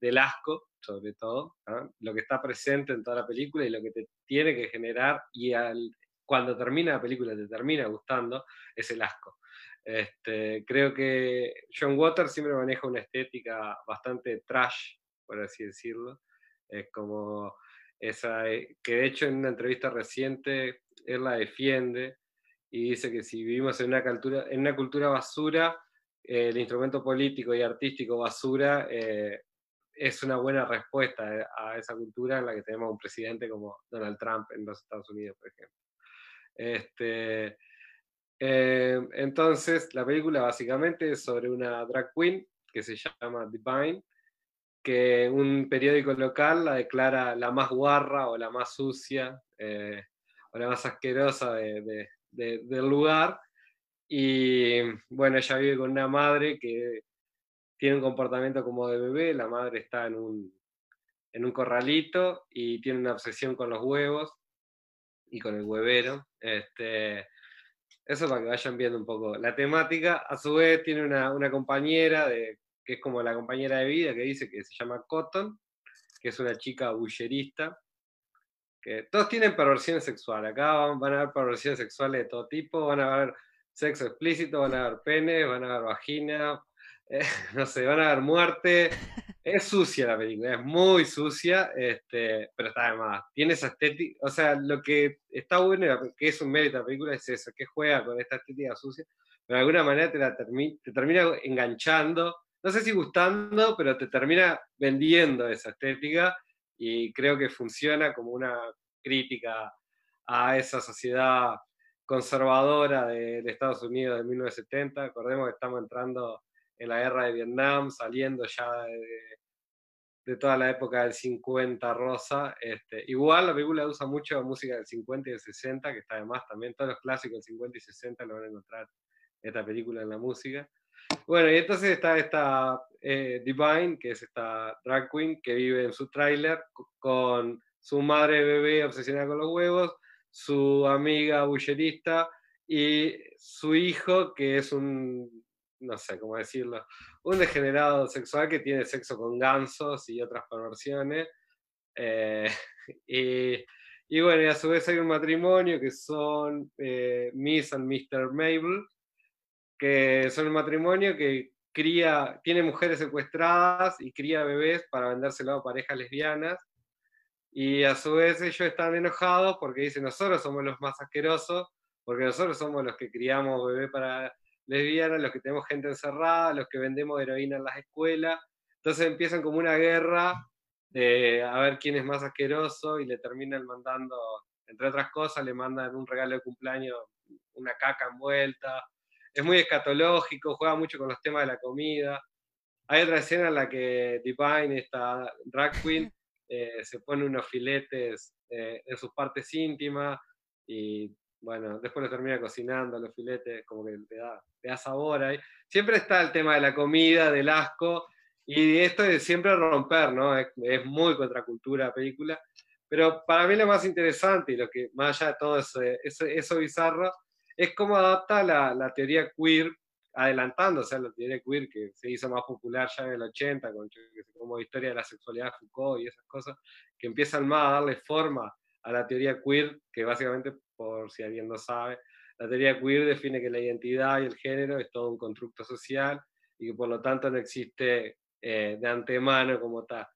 del asco, sobre todo, lo que está presente en toda la película y lo que te tiene que generar y al, cuando termina la película te termina gustando, es el asco. Este, creo que John Waters siempre maneja una estética bastante trash, por así decirlo, es como esa, eh, que de hecho en una entrevista reciente él la defiende y dice que si vivimos en una cultura, en una cultura basura, eh, el instrumento político y artístico basura eh, es una buena respuesta a esa cultura en la que tenemos un presidente como Donald Trump en los Estados Unidos, por ejemplo. Este, entonces, la película básicamente es sobre una drag queen que se llama Divine, que un periódico local la declara la más guarra o la más sucia eh, o la más asquerosa de, del lugar. Y bueno, ella vive con una madre que tiene un comportamiento como de bebé, la madre está en un, en un corralito y tiene una obsesión con los huevos y con el huevero. Este, eso para que vayan viendo un poco la temática. A su vez tiene una, una compañera de que es como la compañera de vida que dice que se llama Cotton, que es una chica bullerista, que todos tienen perversiones sexuales. Acá van, a haber perversiones sexuales de todo tipo, van a haber sexo explícito, van a haber pene, van a haber vagina, eh, no sé, van a haber muerte. Es sucia la película, es muy sucia, este, pero está de más. Tiene esa estética, o sea, lo que está bueno, que es un mérito de la película, es eso, que juega con esta estética sucia, pero de alguna manera te, la te termina enganchando no sé si gustando, pero te termina vendiendo esa estética y creo que funciona como una crítica a esa sociedad conservadora de, Estados Unidos de 1970. Acordemos que estamos entrando en la guerra de Vietnam, saliendo ya de, toda la época del 50 rosa. Este, igual la película usa mucho música del 50 y del 60, que está además también todos los clásicos del 50 y 60 lo van a encontrar esta película en la música. Bueno, y entonces está esta eh, Divine, que es esta drag queen que vive en su tráiler con su madre bebé obsesionada con los huevos, su amiga bullerista y su hijo, que es un, no sé cómo decirlo, un degenerado sexual que tiene sexo con gansos y otras perversiones. Eh, y, bueno, y a su vez hay un matrimonio que son eh, Miss and Mr. Mabel, que son un matrimonio que cría, tiene mujeres secuestradas y cría bebés para vendérselo a parejas lesbianas. Y a su vez ellos están enojados porque dicen, nosotros somos los más asquerosos, porque nosotros somos los que criamos bebés para lesbianas, los que tenemos gente encerrada, los que vendemos heroína en las escuelas. Entonces empiezan como una guerra de a ver quién es más asqueroso y le terminan mandando, entre otras cosas, le mandan un regalo de cumpleaños, una caca envuelta, es muy escatológico, juega mucho con los temas de la comida. Hay otra escena en la que Divine, esta drag queen, eh, se pone unos filetes eh, en sus partes íntimas y bueno, después lo termina cocinando los filetes, como que le da, le da sabor ahí. Siempre está el tema de la comida, del asco, y esto de siempre romper, ¿no? Es, es muy contracultura la película. Pero para mí lo más interesante y lo que, más allá de todo eso, eso bizarro, es como adapta la, la teoría queer, adelantándose a la teoría queer que se hizo más popular ya en el 80, con, como historia de la sexualidad Foucault y esas cosas, que empiezan más a darle forma a la teoría queer, que básicamente, por si alguien no sabe, la teoría queer define que la identidad y el género es todo un constructo social y que por lo tanto no existe eh, de antemano como tal.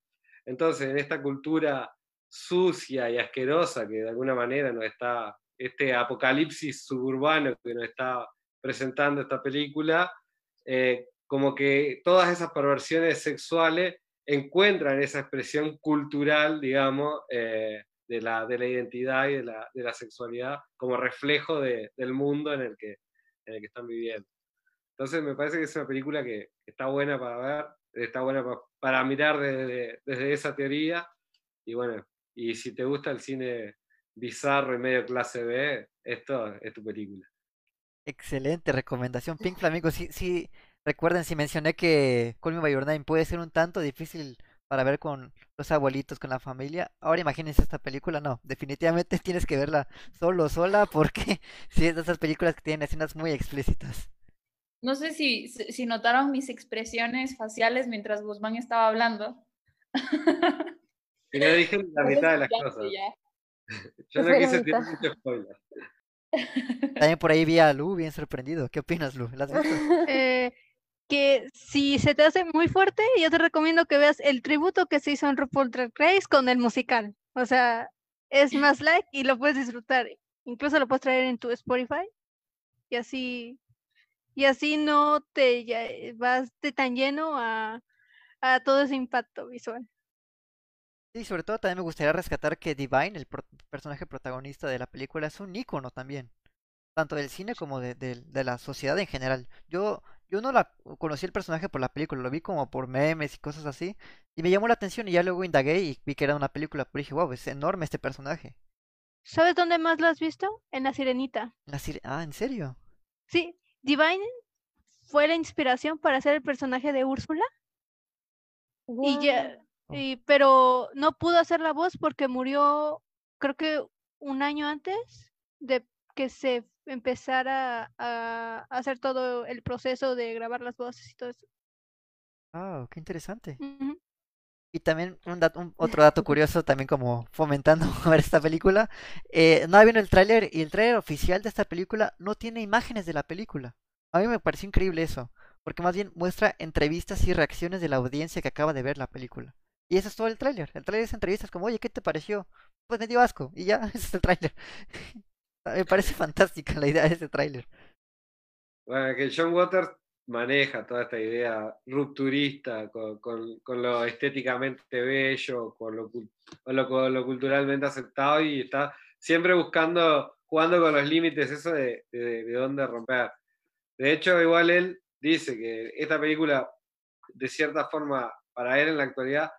Entonces, en esta cultura sucia y asquerosa que de alguna manera nos está este apocalipsis suburbano que nos está presentando esta película, eh, como que todas esas perversiones sexuales encuentran esa expresión cultural, digamos, eh, de, la, de la identidad y de la, de la sexualidad como reflejo de, del mundo en el, que, en el que están viviendo. Entonces me parece que es una película que está buena para ver, está buena para, para mirar desde, desde esa teoría y bueno, y si te gusta el cine bizarro y medio clase B, esto es tu película. Excelente recomendación, Pink Flamingo. Sí, sí, Recuerden si mencioné que Call Me By Your Name puede ser un tanto difícil para ver con los abuelitos, con la familia. Ahora imagínense esta película, no, definitivamente tienes que verla solo sola porque si es de esas películas que tienen escenas muy explícitas. No sé si, si notaron mis expresiones faciales mientras Guzmán estaba hablando. Y no dije la mitad de las cosas. Yo no quise tirar mucho spoiler. También por ahí vi a Lu bien sorprendido. ¿Qué opinas, Lu? ¿La has visto? Eh, que si se te hace muy fuerte, yo te recomiendo que veas el tributo que se hizo en RuPaul Drag Race con el musical. O sea, es más like y lo puedes disfrutar. Incluso lo puedes traer en tu Spotify y así y así no te eh, vas de tan lleno a, a todo ese impacto visual. Sí, sobre todo también me gustaría rescatar que Divine, el personaje protagonista de la película, es un ícono también, tanto del cine como de, de, la sociedad en general. Yo, yo no la conocí el personaje por la película, lo vi como por memes y cosas así, y me llamó la atención y ya luego indagué y vi que era una película, pero dije, wow, es enorme este personaje. ¿Sabes dónde más lo has visto? En La Sirenita. La ah, ¿en serio? Sí, Divine fue la inspiración para hacer el personaje de Úrsula. Y ya. Y, pero no pudo hacer la voz porque murió, creo que un año antes de que se empezara a, hacer todo el proceso de grabar las voces y todo eso. Ah, qué interesante. Y también un, dato, otro dato curioso, también como fomentando ver esta película, eh, no había el tráiler y el tráiler oficial de esta película no tiene imágenes de la película. A mí me pareció increíble eso, porque más bien muestra entrevistas y reacciones de la audiencia que acaba de ver la película. Y eso es todo el tráiler. El tráiler es entrevistas como, oye, ¿qué te pareció? Pues me dio asco. Y ya, ese es el tráiler. me parece fantástica la idea de ese tráiler. Bueno, que John Waters maneja toda esta idea rupturista con, lo estéticamente bello, con lo, con lo, culturalmente aceptado y está siempre buscando, jugando con los límites, eso de, de, de dónde romper. De hecho, igual él dice que esta película, de cierta forma, para él en la actualidad,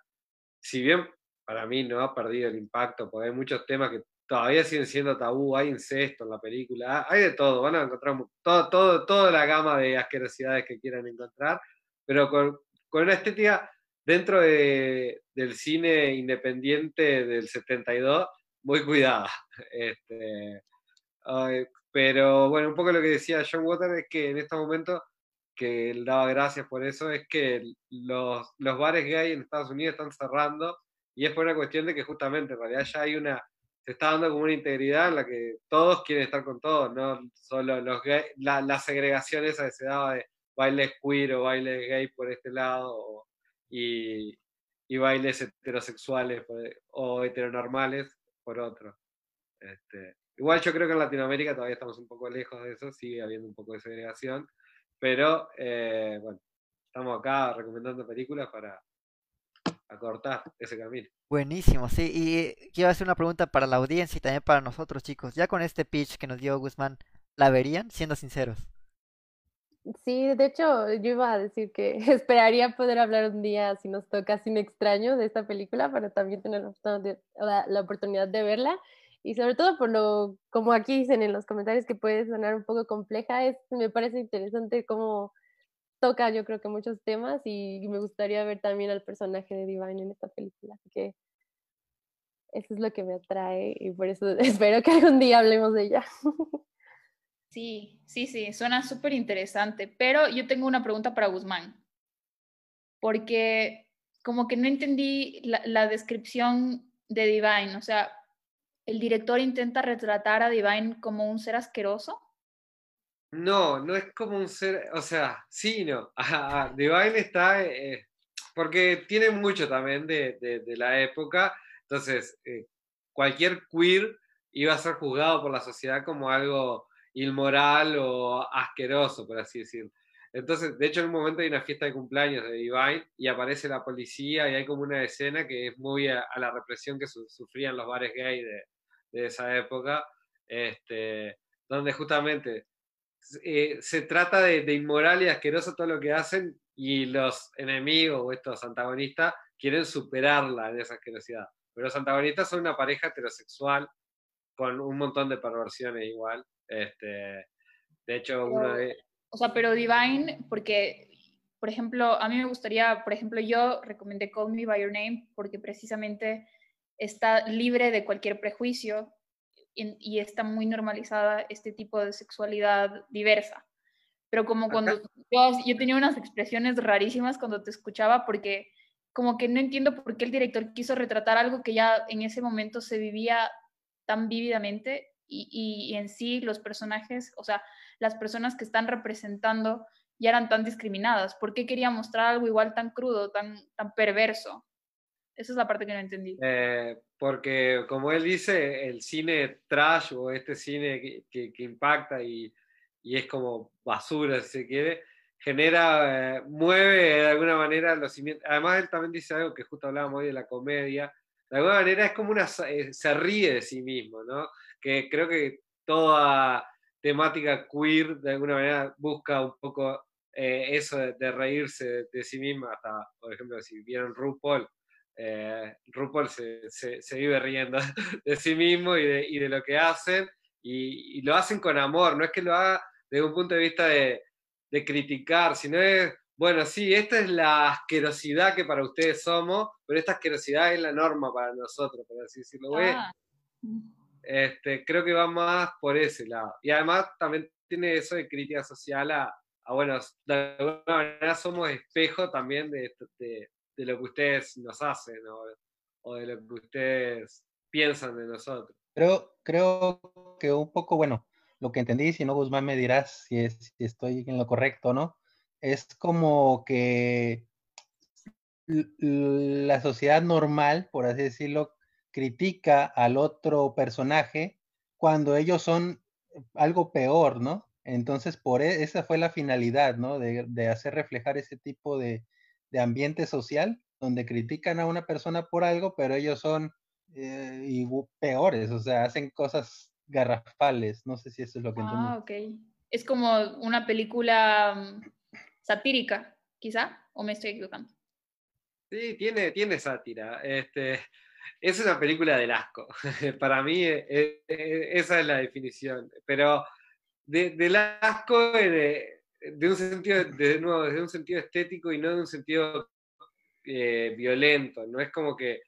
si bien para mí no ha perdido el impacto, porque hay muchos temas que todavía siguen siendo tabú, hay incesto en la película, hay de todo, van a encontrar todo, todo, toda la gama de asquerosidades que quieran encontrar, pero con, con una estética dentro de, del cine independiente del 72 muy cuidada. Este, pero bueno, un poco lo que decía John Water es que en estos momentos que él daba gracias por eso, es que los, los bares gay en Estados Unidos están cerrando y es por una cuestión de que justamente en realidad ya hay una, se está dando como una integridad en la que todos quieren estar con todos, no solo los gay, la, la segregación esa que se daba de bailes queer o bailes gay por este lado y, y, bailes heterosexuales o heteronormales por otro. Este, igual yo creo que en Latinoamérica todavía estamos un poco lejos de eso, sigue habiendo un poco de segregación, pero eh, bueno, estamos acá recomendando películas para acortar ese camino. Buenísimo, sí. Y quiero hacer una pregunta para la audiencia y también para nosotros, chicos. Ya con este pitch que nos dio Guzmán, ¿la verían? Siendo sinceros. Sí, de hecho, yo iba a decir que esperaría poder hablar un día, si nos toca, sin extraño de esta película, para también tener la oportunidad de verla y sobre todo por lo, como aquí dicen en los comentarios, que puede sonar un poco compleja, es, me parece interesante cómo toca yo creo que muchos temas y, me gustaría ver también al personaje de Divine en esta película, así que eso es lo que me atrae y por eso espero que algún día hablemos de ella. Sí, sí, sí, suena súper interesante, pero yo tengo una pregunta para Guzmán, porque como que no entendí la, la descripción de Divine, o sea, el director intenta retratar a Divine como un ser asqueroso? No, no es como un ser, o sea, sí, no. Divine está, eh, porque tiene mucho también de, la época, entonces eh, cualquier queer iba a ser juzgado por la sociedad como algo inmoral o asqueroso, por así decirlo. Entonces, de hecho, en un momento hay una fiesta de cumpleaños de Divine y aparece la policía y hay como una escena que es muy a, la represión que sufrían los bares gay de, de esa época, este, donde justamente eh, se trata de, inmoral y asqueroso todo lo que hacen y los enemigos o estos antagonistas quieren superarla en esa asquerosidad. Pero los antagonistas son una pareja heterosexual con un montón de perversiones igual. Este, de hecho, uno de... O sea, pero Divine, porque Por ejemplo, a mí me gustaría, por ejemplo, yo recomendé Call Me By Your Name porque precisamente está libre de cualquier prejuicio y, y está muy normalizada este tipo de sexualidad diversa. Pero como cuando yo, yo tenía unas expresiones rarísimas cuando te escuchaba porque como que no entiendo por qué el director quiso retratar algo que ya en ese momento se vivía tan vívidamente y, y, en sí los personajes, o sea, las personas que están representando ya eran tan discriminadas. ¿Por qué quería mostrar algo igual tan crudo, tan, tan perverso? Esa es la parte que no entendí. Eh, porque, como él dice, el cine trash o este cine que, que, impacta y, y, es como basura, si se quiere, genera, eh, mueve de alguna manera los cimientos. Además, él también dice algo que justo hablábamos hoy de la comedia. De alguna manera es como una. Eh, se ríe de sí mismo, ¿no? Que creo que toda temática queer de alguna manera busca un poco eso de, de reírse de, de, sí misma. Hasta, por ejemplo, si vieron RuPaul. Eh, RuPaul se, se, se, vive riendo de sí mismo y de, y de lo que hacen, y, y, lo hacen con amor, no es que lo haga desde un punto de vista de, de criticar, sino es, bueno, sí, esta es la asquerosidad que para ustedes somos, pero esta asquerosidad es la norma para nosotros, por así decirlo. Ah. Este, creo que va más por ese lado. Y además también tiene eso de crítica social a, a bueno, de alguna manera somos espejo también de, de, de lo que ustedes nos hacen ¿no? o de lo que ustedes piensan de nosotros. Creo, creo que un poco, bueno, lo que entendí, si no, Guzmán me dirás si, es, si estoy en lo correcto, ¿no? Es como que la sociedad normal, por así decirlo, critica al otro personaje cuando ellos son algo peor, ¿no? Entonces, por e, esa fue la finalidad, ¿no? De hacer reflejar ese tipo de, de, ambiente social, donde critican a una persona por algo, pero ellos son eh, y peores, o sea, hacen cosas garrafales. No sé si eso es lo que Ah, ok. Es como una película mm, satírica, quizá, o me estoy equivocando. Sí, tiene, tiene sátira. Este, es una película del asco. Para mí, e, e, esa es la definición. Pero de, del asco de, de, un sentido, de nuevo, desde un sentido estético y no de un sentido eh, violento. No es como que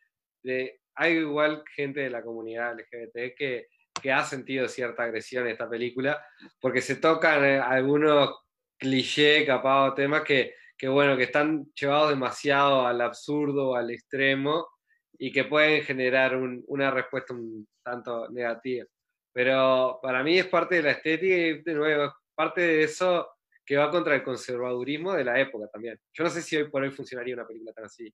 hay igual gente de la comunidad LGBT que que ha sentido cierta agresión en esta película, porque se tocan eh, algunos clichés, capados, temas que, que, bueno, que están llevados demasiado al absurdo, al extremo, y que pueden generar un, una respuesta un tanto negativa. Pero para mí es parte de la estética y de nuevo, parte de eso que va contra el conservadurismo de la época también. Yo no sé si hoy por hoy funcionaría una película tan así.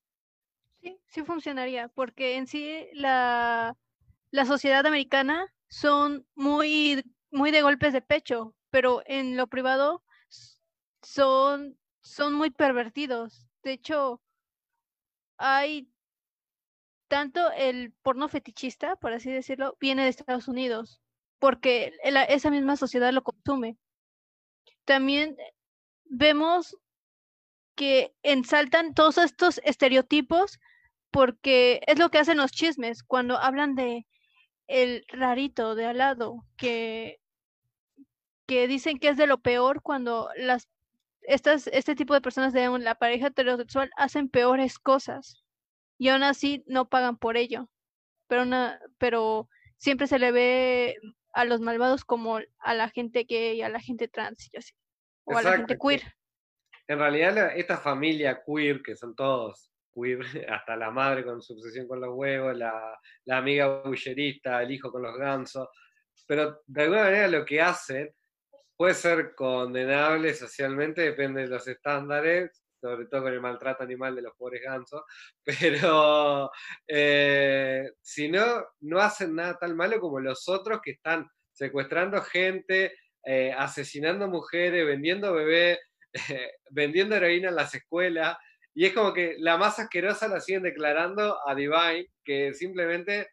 Sí, sí funcionaría, porque en sí la, la sociedad americana son muy, muy de golpes de pecho, pero en lo privado son, son muy pervertidos. De hecho, hay tanto el porno fetichista, por así decirlo, viene de Estados Unidos, porque esa misma sociedad lo consume. También vemos que ensaltan todos estos estereotipos porque es lo que hacen los chismes cuando hablan de el rarito de al lado, que, que dicen que es de lo peor cuando las estas, este tipo de personas de la pareja heterosexual hacen peores cosas y aún así no pagan por ello. Pero, una, pero siempre se le ve a los malvados como a la gente gay, a la gente trans y así, o Exacto. a la gente queer. En realidad, esta familia queer, que son todos queer, hasta la madre con su obsesión con los huevos, la, la amiga bullerista, el hijo con los gansos, pero de alguna manera lo que hacen puede ser condenable socialmente, depende de los estándares, sobre todo con el maltrato animal de los pobres gansos, pero eh, si no, no hacen nada tan malo como los otros que están secuestrando gente, eh, asesinando mujeres, vendiendo bebés, eh, vendiendo heroína en las escuelas, y es como que la más asquerosa la siguen declarando a Divine, que simplemente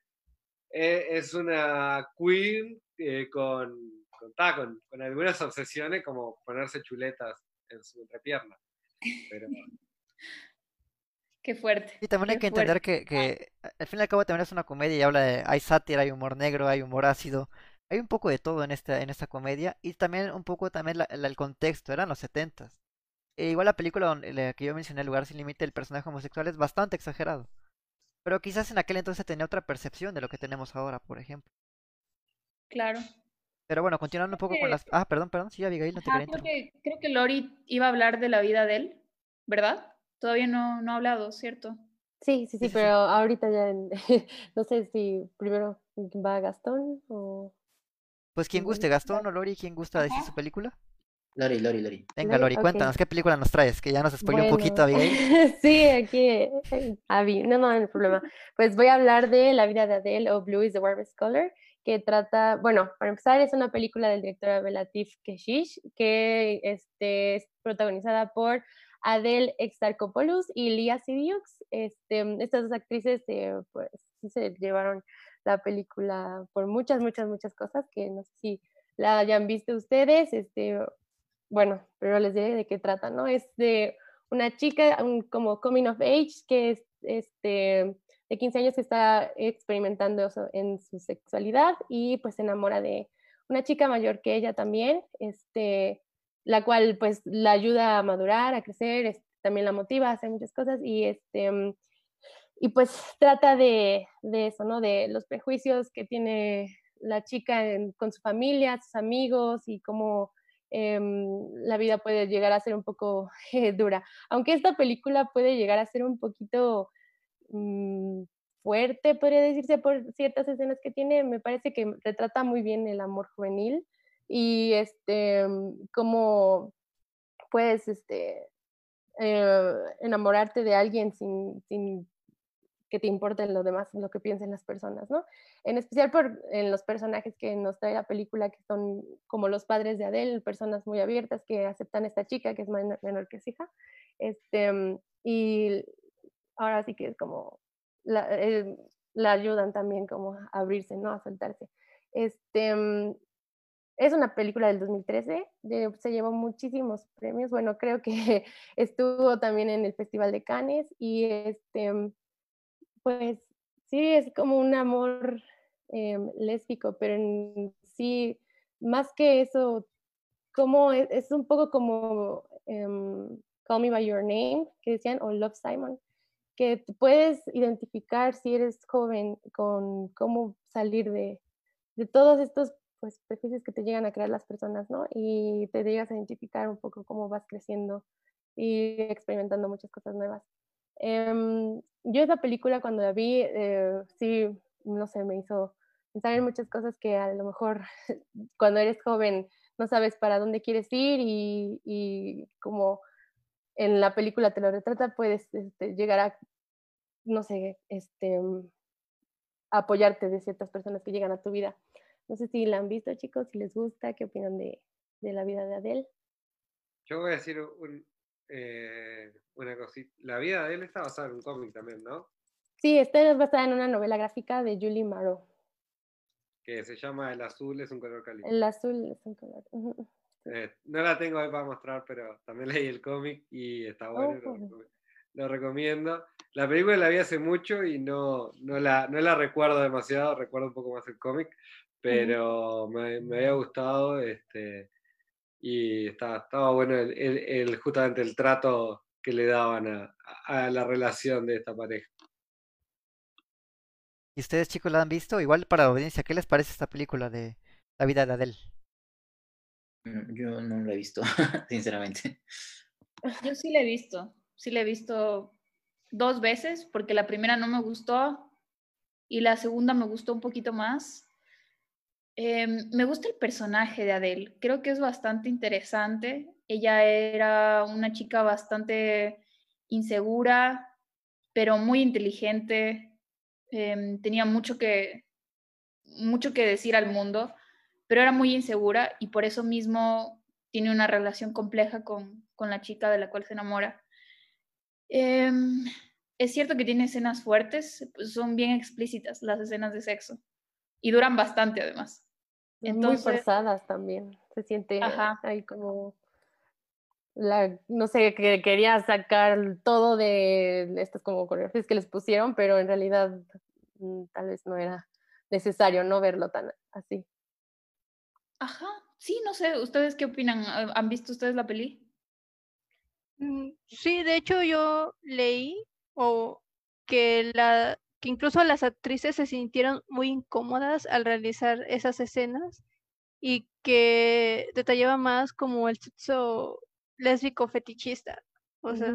es una queen eh, con, con, con, con, algunas obsesiones como ponerse chuletas en su entrepierna. Pero... Qué fuerte. Y también hay que entender que, que, al fin y al cabo también es una comedia y habla de, hay sátira, hay humor negro, hay humor ácido, hay un poco de todo en esta, en esta comedia y también un poco también la, la, el contexto, eran los setentas. E igual la película donde, la que yo mencioné, El lugar sin límite, el personaje homosexual es bastante exagerado. Pero quizás en aquel entonces tenía otra percepción de lo que tenemos ahora, por ejemplo. Claro. Pero bueno, continuando un poco con las... Ah, perdón, perdón, sí, Abigail, no te Ajá, quería creo, que, creo que Lori iba a hablar de la vida de él, ¿verdad? Todavía no, no ha hablado, ¿cierto? Sí, sí, sí, pero ahorita ya en- no sé si primero va Gastón o Pues quien guste, Gastón o Lori, ¿quién gusta decir Ajá. su película? Lori, Lori, Lori. Venga, Lori, Lori, ok. cuéntanos, ¿qué película nos traes? Que ya nos spoiló un poquito, Bueno, Abigail. sí, aquí eh, Abby, no, no, no hay problema. Pues voy a hablar de La vida de Adele o Blue is the Warmest Color, que trata, bueno, para empezar es una película del director Abelatif Keshish, que este, es protagonizada por Adele Exarchopoulos y Lia Sidiux. Este, estas dos actrices eh, pues se llevaron la película por muchas, muchas, muchas cosas que no sé si la hayan visto ustedes, este, bueno, pero les diré de qué trata, ¿no? Es de una chica un, como coming of age que es este, de 15 años que está experimentando eso en su sexualidad y pues se enamora de una chica mayor que ella también, este, la cual pues la ayuda a madurar, a crecer, también la motiva a hacer muchas cosas y este mm, y pues trata de, de eso, ¿no? De los prejuicios que tiene la chica con su familia, sus amigos y cómo em, la vida puede llegar a ser un poco dura. Aunque esta película puede llegar a ser un poquito mm, fuerte, podría decirse, por ciertas escenas que tiene, me parece que retrata muy bien el amor juvenil y este, mm, cómo puedes este, eh, enamorarte de alguien sin, sin que te importen lo demás, lo que piensen las personas, ¿no? En especial por en los personajes que nos trae la película, que son como los padres de Adele, personas muy abiertas que aceptan a esta chica que es menor, menor que su hija, este, mm, y ahora sí que es como, la, ayudan también como a abrirse, ¿no? A soltarse. Este, mm, es una película del 2013, de- se llevó muchísimos premios. Bueno, creo que estuvo también en el Festival de Cannes y este, mm, pues sí, es como un amor em, lésbico, pero en sí, más que eso, como es, es un poco como em, Call Me By Your Name, que decían, o Love Simon, que puedes identificar si eres joven con cómo salir de, de todos estos pues, prejuicios que te llegan a crear las personas, ¿no? Y te llegas a identificar un poco cómo vas creciendo y experimentando muchas cosas nuevas. Em, yo esa película cuando la vi, eh, sí, no sé, me hizo pensar en muchas cosas que a lo mejor cuando eres joven no sabes para dónde quieres ir y, y como en la película te lo retrata, puedes este, llegar a, no sé, este, mm, apoyarte de ciertas personas que llegan a tu vida. No sé si la han visto, chicos, si les gusta, qué opinan de, de la vida de Adele. Yo voy a decir un, eh, una cosita. La vida de él está basada en un cómic también, ¿no? Sí, esta es basada en una novela gráfica de Julie Marrow. Que se llama El azul es un color cálido. El azul es un color. ujú. Eh, no la tengo ahí para mostrar, pero también leí el cómic y está bueno. lo, Oh. lo recomiendo. La película la vi hace mucho y no, no, la, no la recuerdo demasiado, recuerdo un poco más el cómic, pero me, me había gustado este, y estaba, estaba bueno el, el- el- justamente el trato que le daban a, a la relación de esta pareja. ¿Y ustedes, chicos, la han visto? Igual para la audiencia, ¿qué les parece esta película de La vida de Adele? Mm, Yo no lo he visto, sinceramente. Yo sí la he visto, sí la he visto dos veces, porque la primera no me gustó y la segunda me gustó un poquito más. Em, me gusta el personaje de Adele, creo que es bastante interesante. Ella era una chica bastante insegura, pero muy inteligente. Em, tenía mucho que, mucho que decir al mundo, pero era muy insegura y por eso mismo tiene una relación compleja con, con la chica de la cual se enamora. Em, es cierto que tiene escenas fuertes, pues son bien explícitas las escenas de sexo y duran bastante además. Muy forzadas también. Se siente Ajá. ahí como la, no sé, que quería sacar todo de estas como coreografías que les pusieron, pero en realidad mm, tal vez no era necesario no verlo tan así. Ajá, sí, no sé, ¿ustedes qué opinan? ¿Han visto ustedes la peli? Mm, Sí, de hecho yo leí o que la que incluso las actrices se sintieron muy incómodas al realizar esas escenas y que detallaba más como el sexo lésbico fetichista. O sea,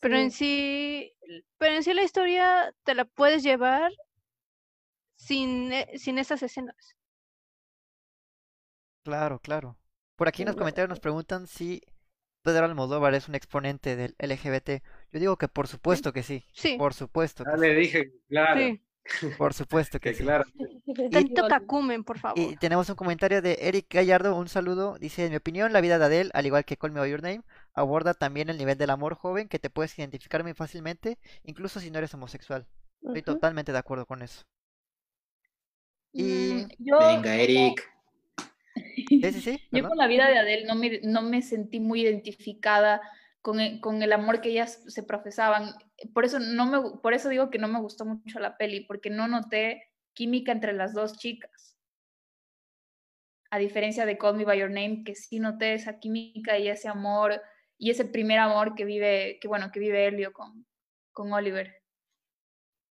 pero en Sí. pero en sí la historia te la puedes llevar sin, e- sin esas escenas. Claro, claro. Por aquí en los comentarios nos preguntan si Pedro Almodóvar es un exponente del LGBT. Yo digo que por supuesto que sí. Sí, Por supuesto Ya que le sí. dije, claro, sí. Por supuesto que que sí. claro. Tanto Igual. cacumen, por Y favor. tenemos un comentario de Eric Gallardo, un saludo. Dice, en mi opinión, la vida de Adele, al igual que Call Me By Your Name, aborda también el nivel del amor joven que te puedes identificar muy fácilmente, incluso si no eres homosexual. Estoy totalmente de acuerdo con eso. Y... Mm, yo, Venga, Eric. Sí, sí, sí, yo con la vida de Adele no me, no me sentí muy identificada con el, con el amor que ellas se profesaban. Por eso, no me, por eso digo que no me gustó mucho la peli, porque no noté química entre las dos chicas. A diferencia de Call Me By Your Name, que sí noté esa química y ese amor y ese primer amor que vive, que bueno, que vive Helio con, con Oliver.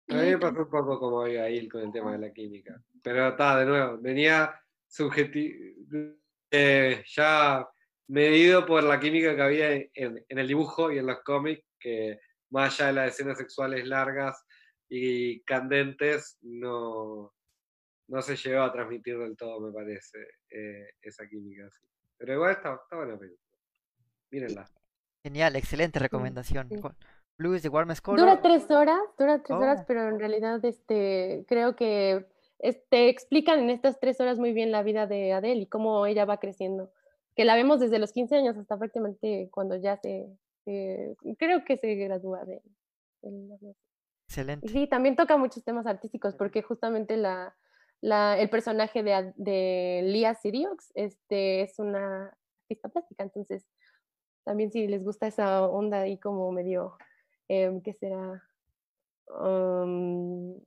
A mí me pasó un poco como Abigail con el tema de la química. Pero está, de nuevo, venía subjetivo, ya medido por la química que había en, en el dibujo y en los cómics, que más allá de las escenas sexuales largas y candentes, no, no se llegó a transmitir del todo, me parece, eh, esa química. sí. Pero igual está, está buena película. Mírenla. Genial, excelente recomendación. sí. Blue is the warmest color. Dura tres horas, dura tres horas, Oh. pero en realidad este, creo que este, explican en estas tres horas muy bien la vida de Adele y cómo ella va creciendo. Que la vemos desde los 15 años hasta prácticamente cuando ya se, creo que se gradúa de, de Excelente. sí, también toca muchos temas artísticos, porque justamente la, la- el personaje de, de Lia Siriox este, es una artista plástica, entonces también si les gusta esa onda ahí como medio, em, ¿qué será? Um,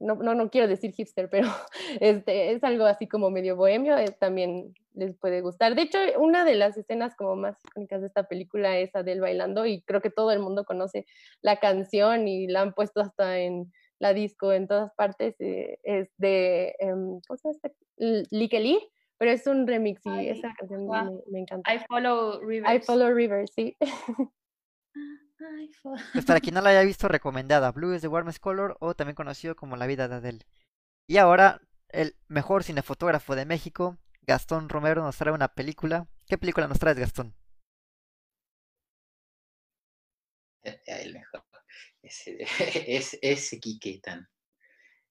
no, no, no quiero decir hipster, pero este, es algo así como medio bohemio, eh, también les puede gustar. De hecho, una de las escenas como más icónicas de esta película es Adele bailando y creo que todo el mundo conoce la canción y la han puesto hasta en la disco en todas partes. eh, es de, em, ¿cómo se llama? este? Pero es un remix y Ay, esa canción me, me encanta. I Follow Rivers. I Follow River, sí. Pues para quien no la haya visto, recomendada. Blue is the warmest color o también conocido como La vida de Adele. Y ahora, el mejor cinefotógrafo de México, Gastón Romero, nos trae una película. ¿Qué película nos traes, Gastón? El mejor. Ese, es, ese Quique tan.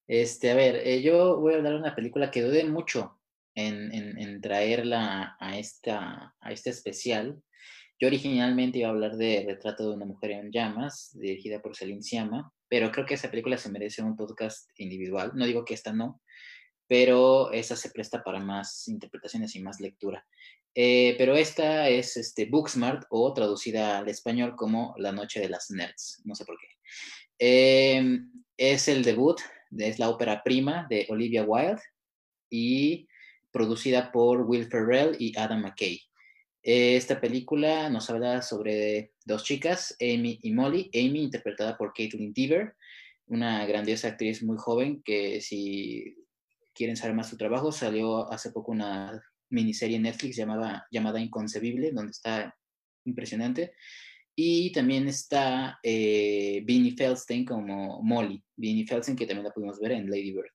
Este, a ver, eh, yo voy a hablar de una película que dudé mucho en, en- en traerla a, esta, a este especial. Yo originalmente iba a hablar de Retrato de una mujer en llamas, dirigida por Celine Sciamma, pero creo que esa película se merece un podcast individual. No digo que esta no, pero esa se presta para más interpretaciones y más lectura. Eh, pero esta es este, Booksmart o traducida al español como La Noche de las Nerds, no sé por qué. Eh, es el debut, es la ópera prima de Olivia Wilde y producida por Will Ferrell y Adam McKay. Eh, esta película nos habla sobre dos chicas, Amy y Molly. Amy interpretada por Caitlin Dever, una grandiosa actriz muy joven que si quieren saber más su trabajo, salió hace poco una miniserie en Netflix llamada, llamada Inconcebible, donde está impresionante. Y también está eh, Feldstein como Molly. Beanie Feldstein, que también la pudimos ver en Lady Bird.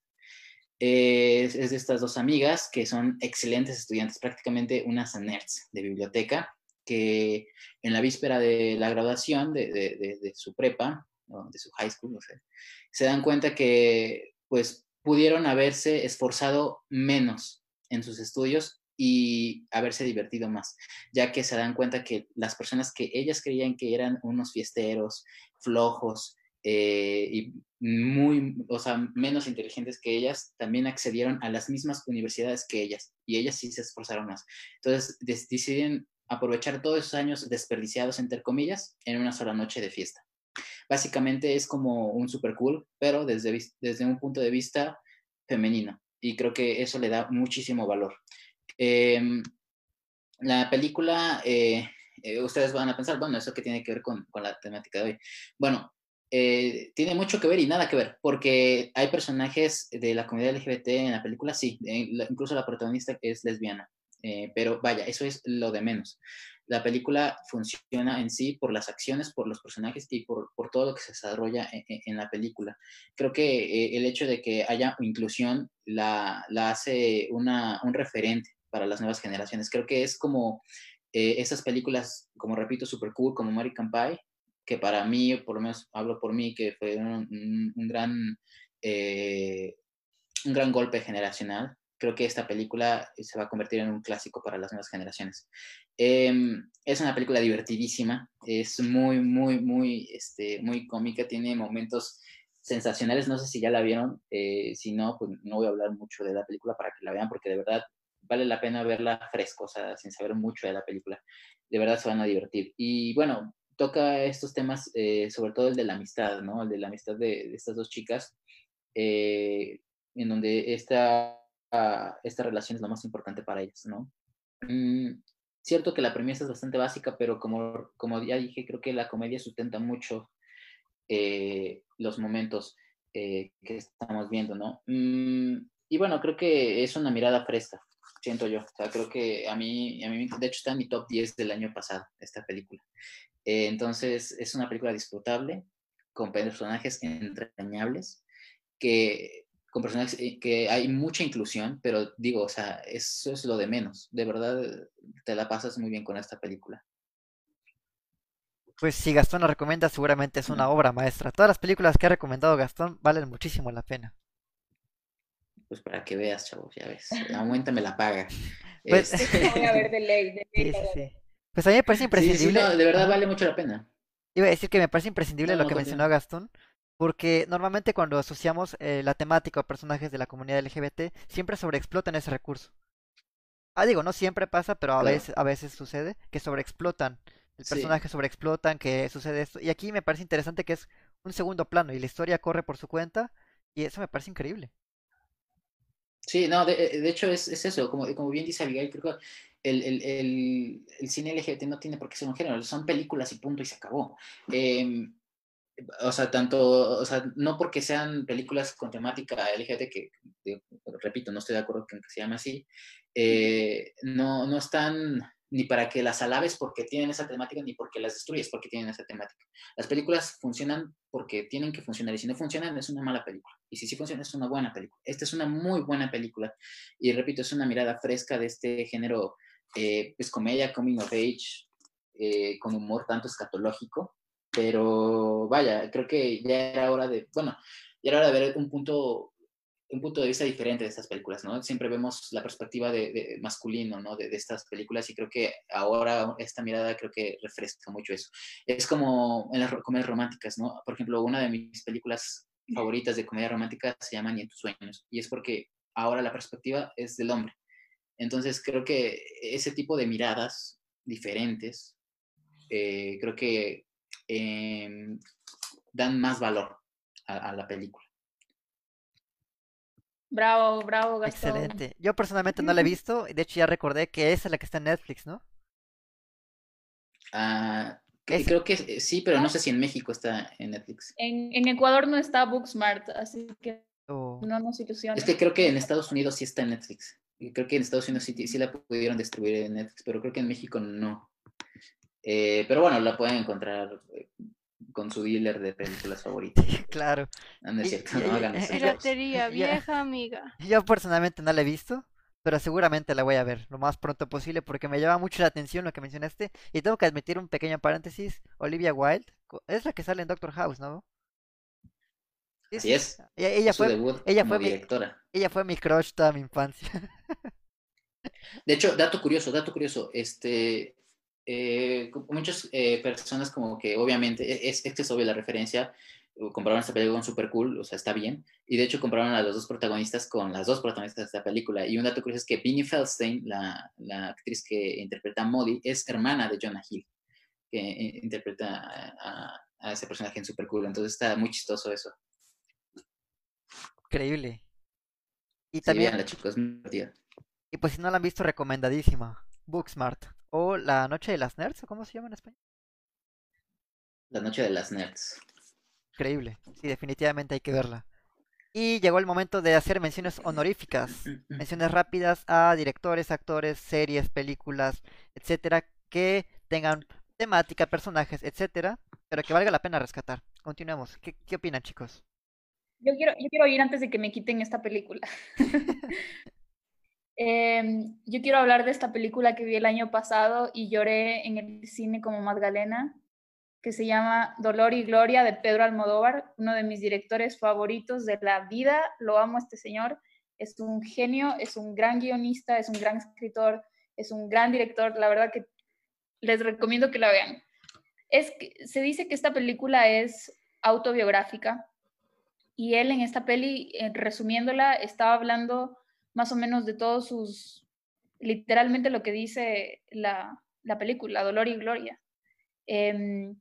Es, de estas dos amigas que son excelentes estudiantes, prácticamente unas nerds de biblioteca, que en la víspera de la graduación de, de, su prepa, ¿no? de su high school, no sé, se dan cuenta que pues pudieron haberse esforzado menos en sus estudios y haberse divertido más, ya que se dan cuenta que las personas que ellas creían que eran unos fiesteros, flojos eh, y muy, o sea, menos inteligentes que ellas, también accedieron a las mismas universidades que ellas y ellas sí se esforzaron más. Entonces deciden aprovechar todos esos años desperdiciados, entre comillas, en una sola noche de fiesta. Básicamente es como un super cool, pero desde, desde un punto de vista femenino. Y creo que eso le da muchísimo valor. Eh, la película eh, eh, ustedes van a pensar, bueno, ¿eso qué tiene que ver con, con la temática de hoy? Bueno, eh, tiene mucho que ver y nada que ver, porque hay personajes de la comunidad LGBT en la película, sí, eh, incluso la protagonista es lesbiana, eh, pero vaya, eso es lo de menos. La película funciona en sí por las acciones, por los personajes y por, por todo lo que se desarrolla en, en la película. Creo que el hecho de que haya inclusión la, la hace una, un referente para las nuevas generaciones. Creo que es como esas películas, como repito, super cool, como American Pie, que para mí, por lo menos hablo por mí, que fue un, un, gran, eh, un gran golpe generacional. Creo que esta película se va a convertir en un clásico para las nuevas generaciones. Eh, es una película divertidísima, es muy, muy, muy, este, muy cómica, tiene momentos sensacionales, no sé si ya la vieron, eh, si no, pues no voy a hablar mucho de la película para que la vean, porque de verdad vale la pena verla fresco, o sea, sin saber mucho de la película. De verdad se van a divertir. Y bueno, toca estos temas, eh, sobre todo el de la amistad, ¿no? El de la amistad de, de estas dos chicas, eh, en donde esta, esta relación es lo más importante para ellas, ¿no? Mm, cierto que la premisa es bastante básica, pero como, como ya dije, creo que la comedia sustenta mucho eh, los momentos que estamos viendo, ¿no? Mm, y bueno, creo que es una mirada fresca, siento yo. O sea, creo que a mí, a mí, de hecho, está en mi top 10 del año pasado, esta película. Eh, entonces, es una película disfrutable, con personajes entrañables, que, con personajes eh, que hay mucha inclusión, pero digo, o sea, eso es lo de menos. De verdad, te la pasas muy bien con esta película. Pues si Gastón la recomienda, seguramente es una obra maestra. Todas las películas que ha recomendado Gastón valen muchísimo la pena. Pues para que veas, chavos, ya ves. Aumentame la paga. Pues, Este, Voy a ver de ley, de ley. sí, sí, sí. Pues a mí me parece sí, sí, imprescindible. no, de verdad vale mucho la pena. Iba a decir que me parece imprescindible No, lo que mencionó Gastón, porque normalmente cuando asociamos eh, la temática o personajes de la comunidad LGBT, siempre sobreexplotan ese recurso. Ah, digo, no siempre pasa, pero a Claro. veces, a veces sucede que sobreexplotan. El Sí. personaje sobreexplotan, que sucede esto. Y aquí me parece interesante que es un segundo plano y la historia corre por su cuenta, y eso me parece increíble. Sí, no, de, de hecho es, es eso, como, como bien dice Abigail, creo que el, el, el, el cine LGBT no tiene por qué ser un género, son películas y punto y se acabó. Eh, o sea, tanto, o sea, no porque sean películas con temática LGBT, que repito, no estoy de acuerdo con que se llame así, eh, no, no están ni para que las alabes porque tienen esa temática, ni porque las destruyes porque tienen esa temática. Las películas funcionan porque tienen que funcionar, y si no funcionan es una mala película, y si sí funciona es una buena película. Esta es una muy buena película, y repito, es una mirada fresca de este género, eh, pues comedia, coming of age, eh, con humor tanto escatológico, pero vaya, creo que ya era hora de, bueno, ya era hora de ver un punto, un punto de vista diferente de estas películas, ¿no? Siempre vemos la perspectiva de, de masculino, ¿no? De, de, estas películas y creo que ahora esta mirada creo que refresca mucho eso. Es como en las comedias románticas, ¿no? Por ejemplo, una de mis películas favoritas de comedia romántica se llama Ni en tus sueños y es porque ahora la perspectiva es del hombre. Entonces creo que ese tipo de miradas diferentes, eh, creo que eh, dan más valor a, a, la película. Bravo, bravo, Gastón. Excelente. Yo personalmente no la he visto, de hecho ya recordé que esa es la que está en Netflix, ¿no? Uh, es... creo que sí, pero no sé si en México está en Netflix. En, en Ecuador no está Booksmart, así que oh. no nos ilusiones. Es que creo que en Estados Unidos sí está en Netflix. Y creo que en Estados Unidos sí, sí la pudieron distribuir en Netflix, pero creo que en México no. Eh, pero bueno, la pueden encontrar eh, con su dealer de películas favoritas. claro. No, no es cierto, no hagan eso. Piratería, vieja amiga. Yo personalmente no la he visto, pero seguramente la voy a ver lo más pronto posible porque me llama mucho la atención lo que mencionaste. Y tengo que admitir un pequeño paréntesis. Olivia Wilde es la que sale en Doctor House, ¿no? Sí, Así es. Ella, ella fue, debut ella fue directora. Mi, ella fue mi crush toda mi infancia. De hecho, dato curioso, dato curioso, este, eh, muchas eh, personas como que obviamente, es, es que es obvia la referencia, compraron esta película con Super Cool, o sea, está bien, y de hecho compraron a los dos protagonistas con las dos protagonistas de esta película, y un dato curioso es que Vinnie Feldstein, la, la actriz que interpreta a Modi, es hermana de Jonah Hill, que eh, interpreta a, a, ese personaje en Super Cool, entonces está muy chistoso eso. Increíble. Y sí, también... Chicos. Y pues si no la han visto, recomendadísima. Booksmart. o La Noche de las Nerds, o cómo se llama en español. La Noche de las Nerds. Increíble. Sí, definitivamente hay que verla. Y llegó el momento de hacer menciones honoríficas, menciones rápidas a directores, actores, series, películas, etcétera, que tengan temática, personajes, etcétera, pero que valga la pena rescatar. Continuemos. ¿Qué, qué opinan, chicos? Yo quiero, yo quiero ir antes de que me quiten esta película. Em, yo quiero hablar de esta película que vi el año pasado y lloré en el cine como Magdalena, que se llama Dolor y Gloria de Pedro Almodóvar, uno de mis directores favoritos de la vida. Lo amo este señor. Es un genio, es un gran guionista, es un gran escritor, es un gran director. La verdad que les recomiendo que la vean. Es que, se dice que esta película es autobiográfica y él en esta peli, eh, resumiéndola, estaba hablando más o menos de todos sus, literalmente lo que dice la, la película, Dolor y Gloria. Em,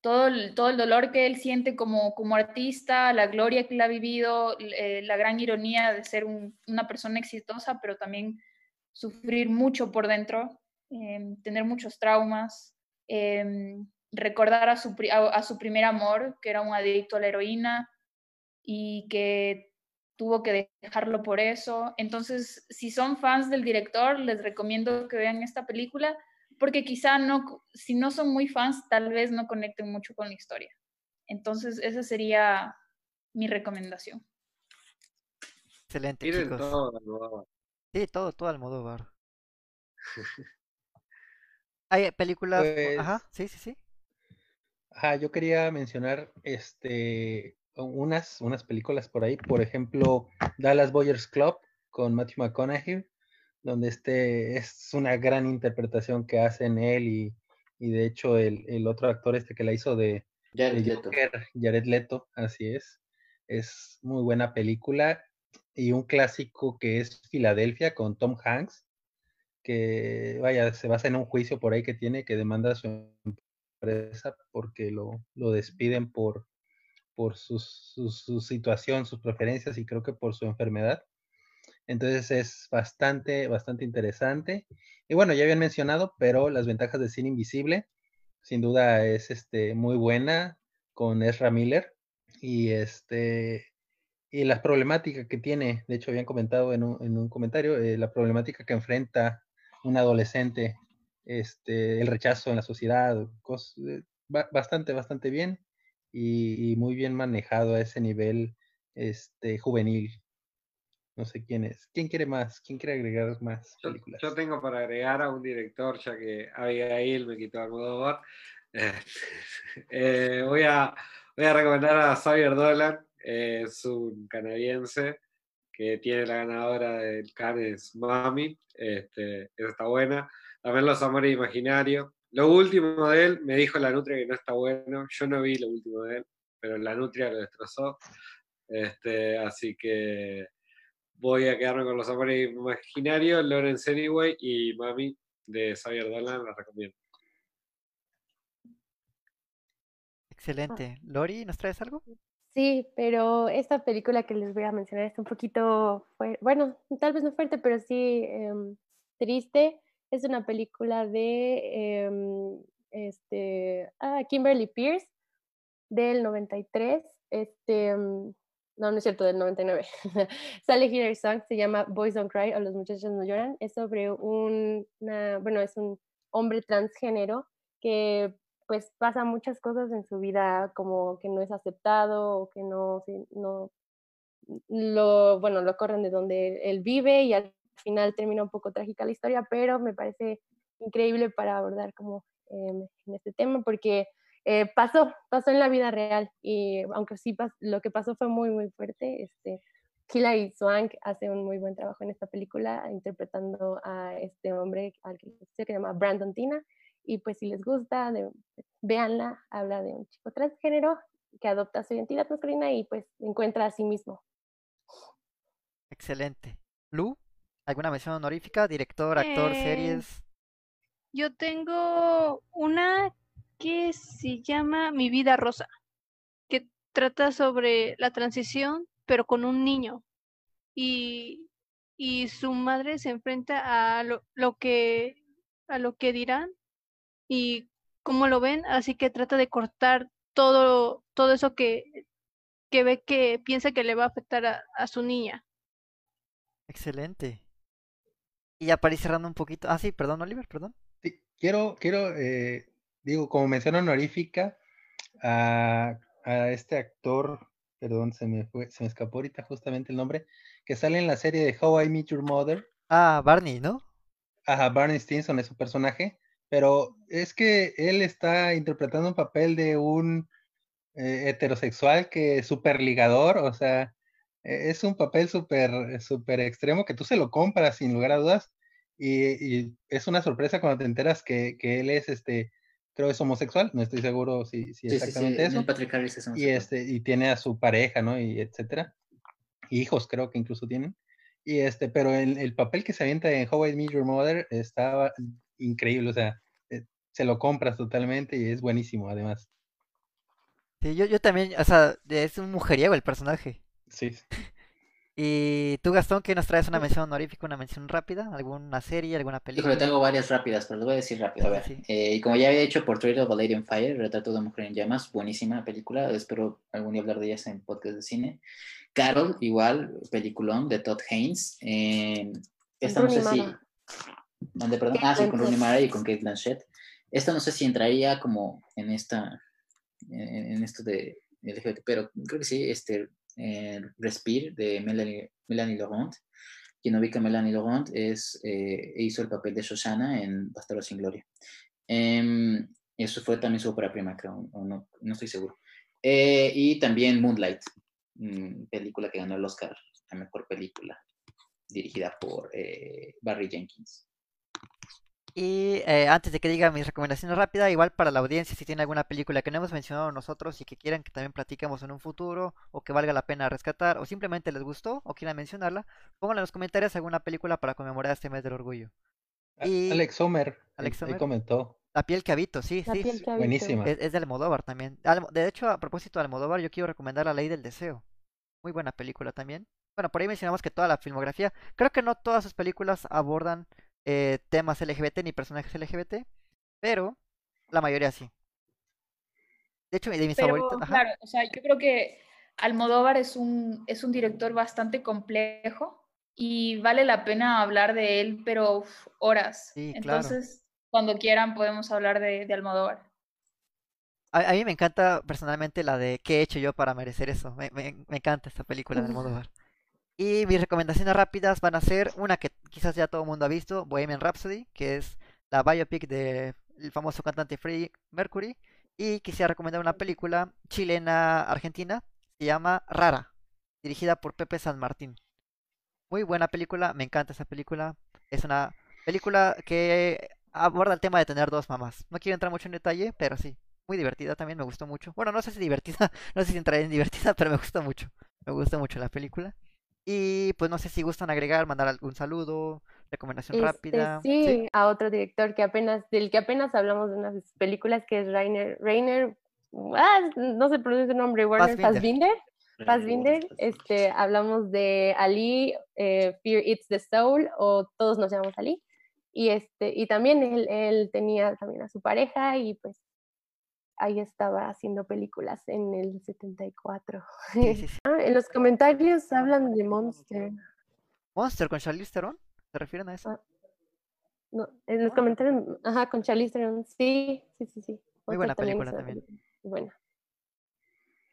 todo, el, todo el dolor que él siente como, como artista, la gloria que él ha vivido, eh, la gran ironía de ser una persona exitosa, pero también sufrir mucho por dentro, em, tener muchos traumas, em, recordar a su, a su primer amor, que era un adicto a la heroína, y que tuvo que dejarlo por eso. Entonces, si son fans del director, les recomiendo que vean esta película, porque quizá no, si no son muy fans, tal vez no conecten mucho con la historia. Entonces, esa sería mi recomendación. Excelente, chicos. Todo, sí, todo, todo Almodóvar. Hay películas... Pues Ajá, sí, sí, sí. Ajá, yo quería mencionar este unas, unas películas por ahí, por ejemplo, Dallas Boyers Club con Matthew McConaughey, donde este es una gran interpretación que hacen él y, y de hecho el, el, otro actor este que la hizo de, Jared, de Leto. Jared Leto, así es. Es muy buena película y un clásico que es Filadelfia con Tom Hanks, que vaya, se basa en un juicio por ahí que tiene que demanda a su empresa porque lo, lo despiden por, por su, situación, sus preferencias y creo que por su enfermedad. Entonces es bastante, bastante interesante. Y bueno, ya habían mencionado, pero las ventajas de Cine Invisible, sin duda es este, muy buena con Ezra Miller y este y la problemática que tiene, de hecho habían comentado en un, en un comentario, eh, la problemática que enfrenta un adolescente, este, el rechazo en la sociedad, eh, bastante, bastante bien y, y, muy bien manejado a ese nivel este, juvenil. No sé quién es. ¿Quién quiere más? ¿Quién quiere agregar más películas? Yo, yo tengo para agregar a un director, ya que Abigail me quitó Almodóvar. Eh, eh, voy, a, voy a recomendar a Xavier Dolan, eh, es un canadiense que tiene la ganadora del Cannes Mami, este, esa está buena. También Los Amores Imaginarios, lo último de él, me dijo la Nutria que no está bueno. Yo no vi lo último de él, pero la Nutria lo destrozó. Este, así que voy a quedarme con los amores imaginarios, Lawrence Anyway y Mami de Xavier Dolan, la recomiendo. Excelente. Lori, ¿nos traes algo? Sí, pero esta película que les voy a mencionar está un poquito, bueno, tal vez no fuerte, pero sí eh, triste es una película de eh, este, ah, Kimberly Pierce del 93. Este, no, no es cierto, del 99. Sale Hilary Song, se llama Boys Don't Cry o Los Muchachos No Lloran. Es sobre un, una, bueno, es un hombre transgénero que pues pasa muchas cosas en su vida como que no es aceptado o que no, no lo, bueno, lo corren de donde él vive y al final termina un poco trágica la historia, pero me parece increíble para abordar como eh, en este tema porque eh, pasó, pasó en la vida real y aunque sí lo que pasó fue muy, muy fuerte, este, Hilary Swank hace un muy buen trabajo en esta película interpretando a este hombre al que se llama Brandon Tina y pues si les gusta, de, véanla, habla de un chico transgénero que adopta su identidad masculina y pues encuentra a sí mismo. Excelente. Lu, ¿alguna mención honorífica? Director, actor, Eh, series. Yo tengo una que se llama Mi vida rosa, que trata sobre la transición, pero con un niño. Y, y su madre se enfrenta a lo, lo que a lo que dirán y cómo lo ven, así que trata de cortar todo, todo eso que, que ve que piensa que le va a afectar a, a su niña. Excelente. Y ya para ir cerrando un poquito. Ah, sí, perdón, Oliver, perdón. Sí, quiero, quiero, eh, digo, como mención honorífica a, a este actor, perdón, se me fue, se me escapó ahorita justamente el nombre, que sale en la serie de How I Met Your Mother. Ah, Barney, ¿no? Ajá, Barney Stinson es su personaje, pero es que él está interpretando un papel de un eh, heterosexual que es súper ligador, o sea, es un papel súper súper extremo que tú se lo compras sin lugar a dudas y, y es una sorpresa cuando te enteras que, que, él es este creo es homosexual no estoy seguro si, si exactamente sí, sí, eso Patrick Harris es y este y tiene a su pareja no y etcétera hijos creo que incluso tienen y este pero el, el papel que se avienta en How I Met Your Mother estaba increíble o sea eh, se lo compras totalmente y es buenísimo además. Sí, yo, yo también, o sea, es un mujeriego el personaje. Sí. Y tú, Gastón, que nos traes una mención honorífica, una mención rápida? ¿Alguna serie, alguna película? Híjole, tengo varias rápidas, pero lo voy a decir rápido. A ver, sí. eh, y como ya había hecho Portrait of a Lady on Fire, Retrato de una Mujer en Llamas, buenísima película, espero algún día hablar de ellas en podcast de cine. Carol, igual, peliculón de Todd Haynes. Eh, esta no sé si... ¿Dónde, perdón? Ah, sí, con Rooney Mara y con Kate Blanchett. Esta no sé si entraría como en esta, en, en esto de LGBT, pero creo que sí, este, eh, Respire de Melanie, Melanie Laurent. Quien ubica a Melanie Laurent es, eh, hizo el papel de Shoshana en Bastardo sin Gloria. Eh, eso fue también su ópera prima, creo, o no, no estoy seguro. Eh, y también Moonlight, mmm, película que ganó el Oscar, la mejor película, dirigida por eh, Barry Jenkins. Y eh, antes de que diga mis recomendaciones rápidas, igual para la audiencia, si tiene alguna película que no hemos mencionado nosotros y que quieran que también platiquemos en un futuro, o que valga la pena rescatar, o simplemente les gustó, o quieran mencionarla, pónganla en los comentarios alguna película para conmemorar este mes del orgullo. Y... Alex Sommer, Alex Sommer comentó. La piel que habito, sí, La sí. piel que habito. Buenísima. Es, es de Almodóvar también. De hecho, a propósito de Almodóvar, yo quiero recomendar La Ley del Deseo. Muy buena película también. Bueno, por ahí mencionamos que toda la filmografía, creo que no todas sus películas abordan eh, temas LGBT ni personajes LGBT, pero la mayoría sí. De hecho, de mis pero, favoritos. Ajá. Claro, o sea, yo creo que Almodóvar es un, es un director bastante complejo y vale la pena hablar de él, pero uf, horas. Sí, claro. Entonces, cuando quieran podemos hablar de, de Almodóvar. A, a, mí me encanta personalmente la de ¿Qué he hecho yo para merecer eso? Me, me, me encanta esta película de Almodóvar. Y mis recomendaciones rápidas van a ser una que quizás ya todo el mundo ha visto, Bohemian Rhapsody, que es la biopic del famoso cantante Freddie Mercury. Y quisiera recomendar una película chilena-argentina, se llama Rara, dirigida por Pepe San Martín. Muy buena película, me encanta esa película. Es una película que aborda el tema de tener dos mamás. No quiero entrar mucho en detalle, pero sí, muy divertida también, me gustó mucho. Bueno, no sé si divertida, no sé si entraré en divertida, pero me gustó mucho. Me gusta mucho la película. Y pues no sé si gustan agregar, mandar algún saludo, recomendación este, rápida. Sí, sí, a otro director que apenas, del que apenas hablamos de unas películas que es Rainer, Rainer, ah, no se pronuncia su nombre, Werner Fassbinder. Fassbinder, este, hablamos de Ali, eh, Fear Eats the Soul, o todos nos llamamos Ali. Y, este, y también él, él tenía también a su pareja y pues ahí estaba haciendo películas en el 74. Sí, sí, sí. ah, en los comentarios hablan de Monster. ¿Monster con Charlize Theron? ¿Se refieren a eso? Ah, no, en los comentarios, ajá, con Charlize Theron, sí, sí, sí, sí. Muy buena película también. Buena.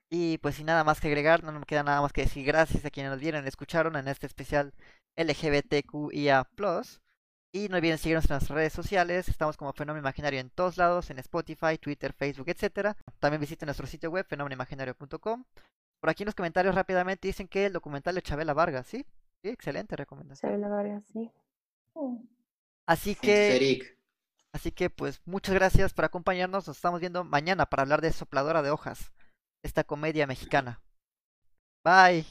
Y pues sin nada más que agregar, no me queda nada más que decir gracias a quienes nos vieron y escucharon en este especial LGBTQIA+. Y no olviden seguirnos en nuestras redes sociales. Estamos como Fenómeno Imaginario en todos lados, en Spotify, Twitter, Facebook, etc. También visiten nuestro sitio web, fenómenoimaginario.com. Por aquí en los comentarios rápidamente dicen que el documental de Chabela Vargas, ¿sí? Sí, excelente recomendación. Chabela Vargas, sí. Así que... Así que pues muchas gracias por acompañarnos. Nos estamos viendo mañana para hablar de Sopladora de Hojas, esta comedia mexicana. Bye.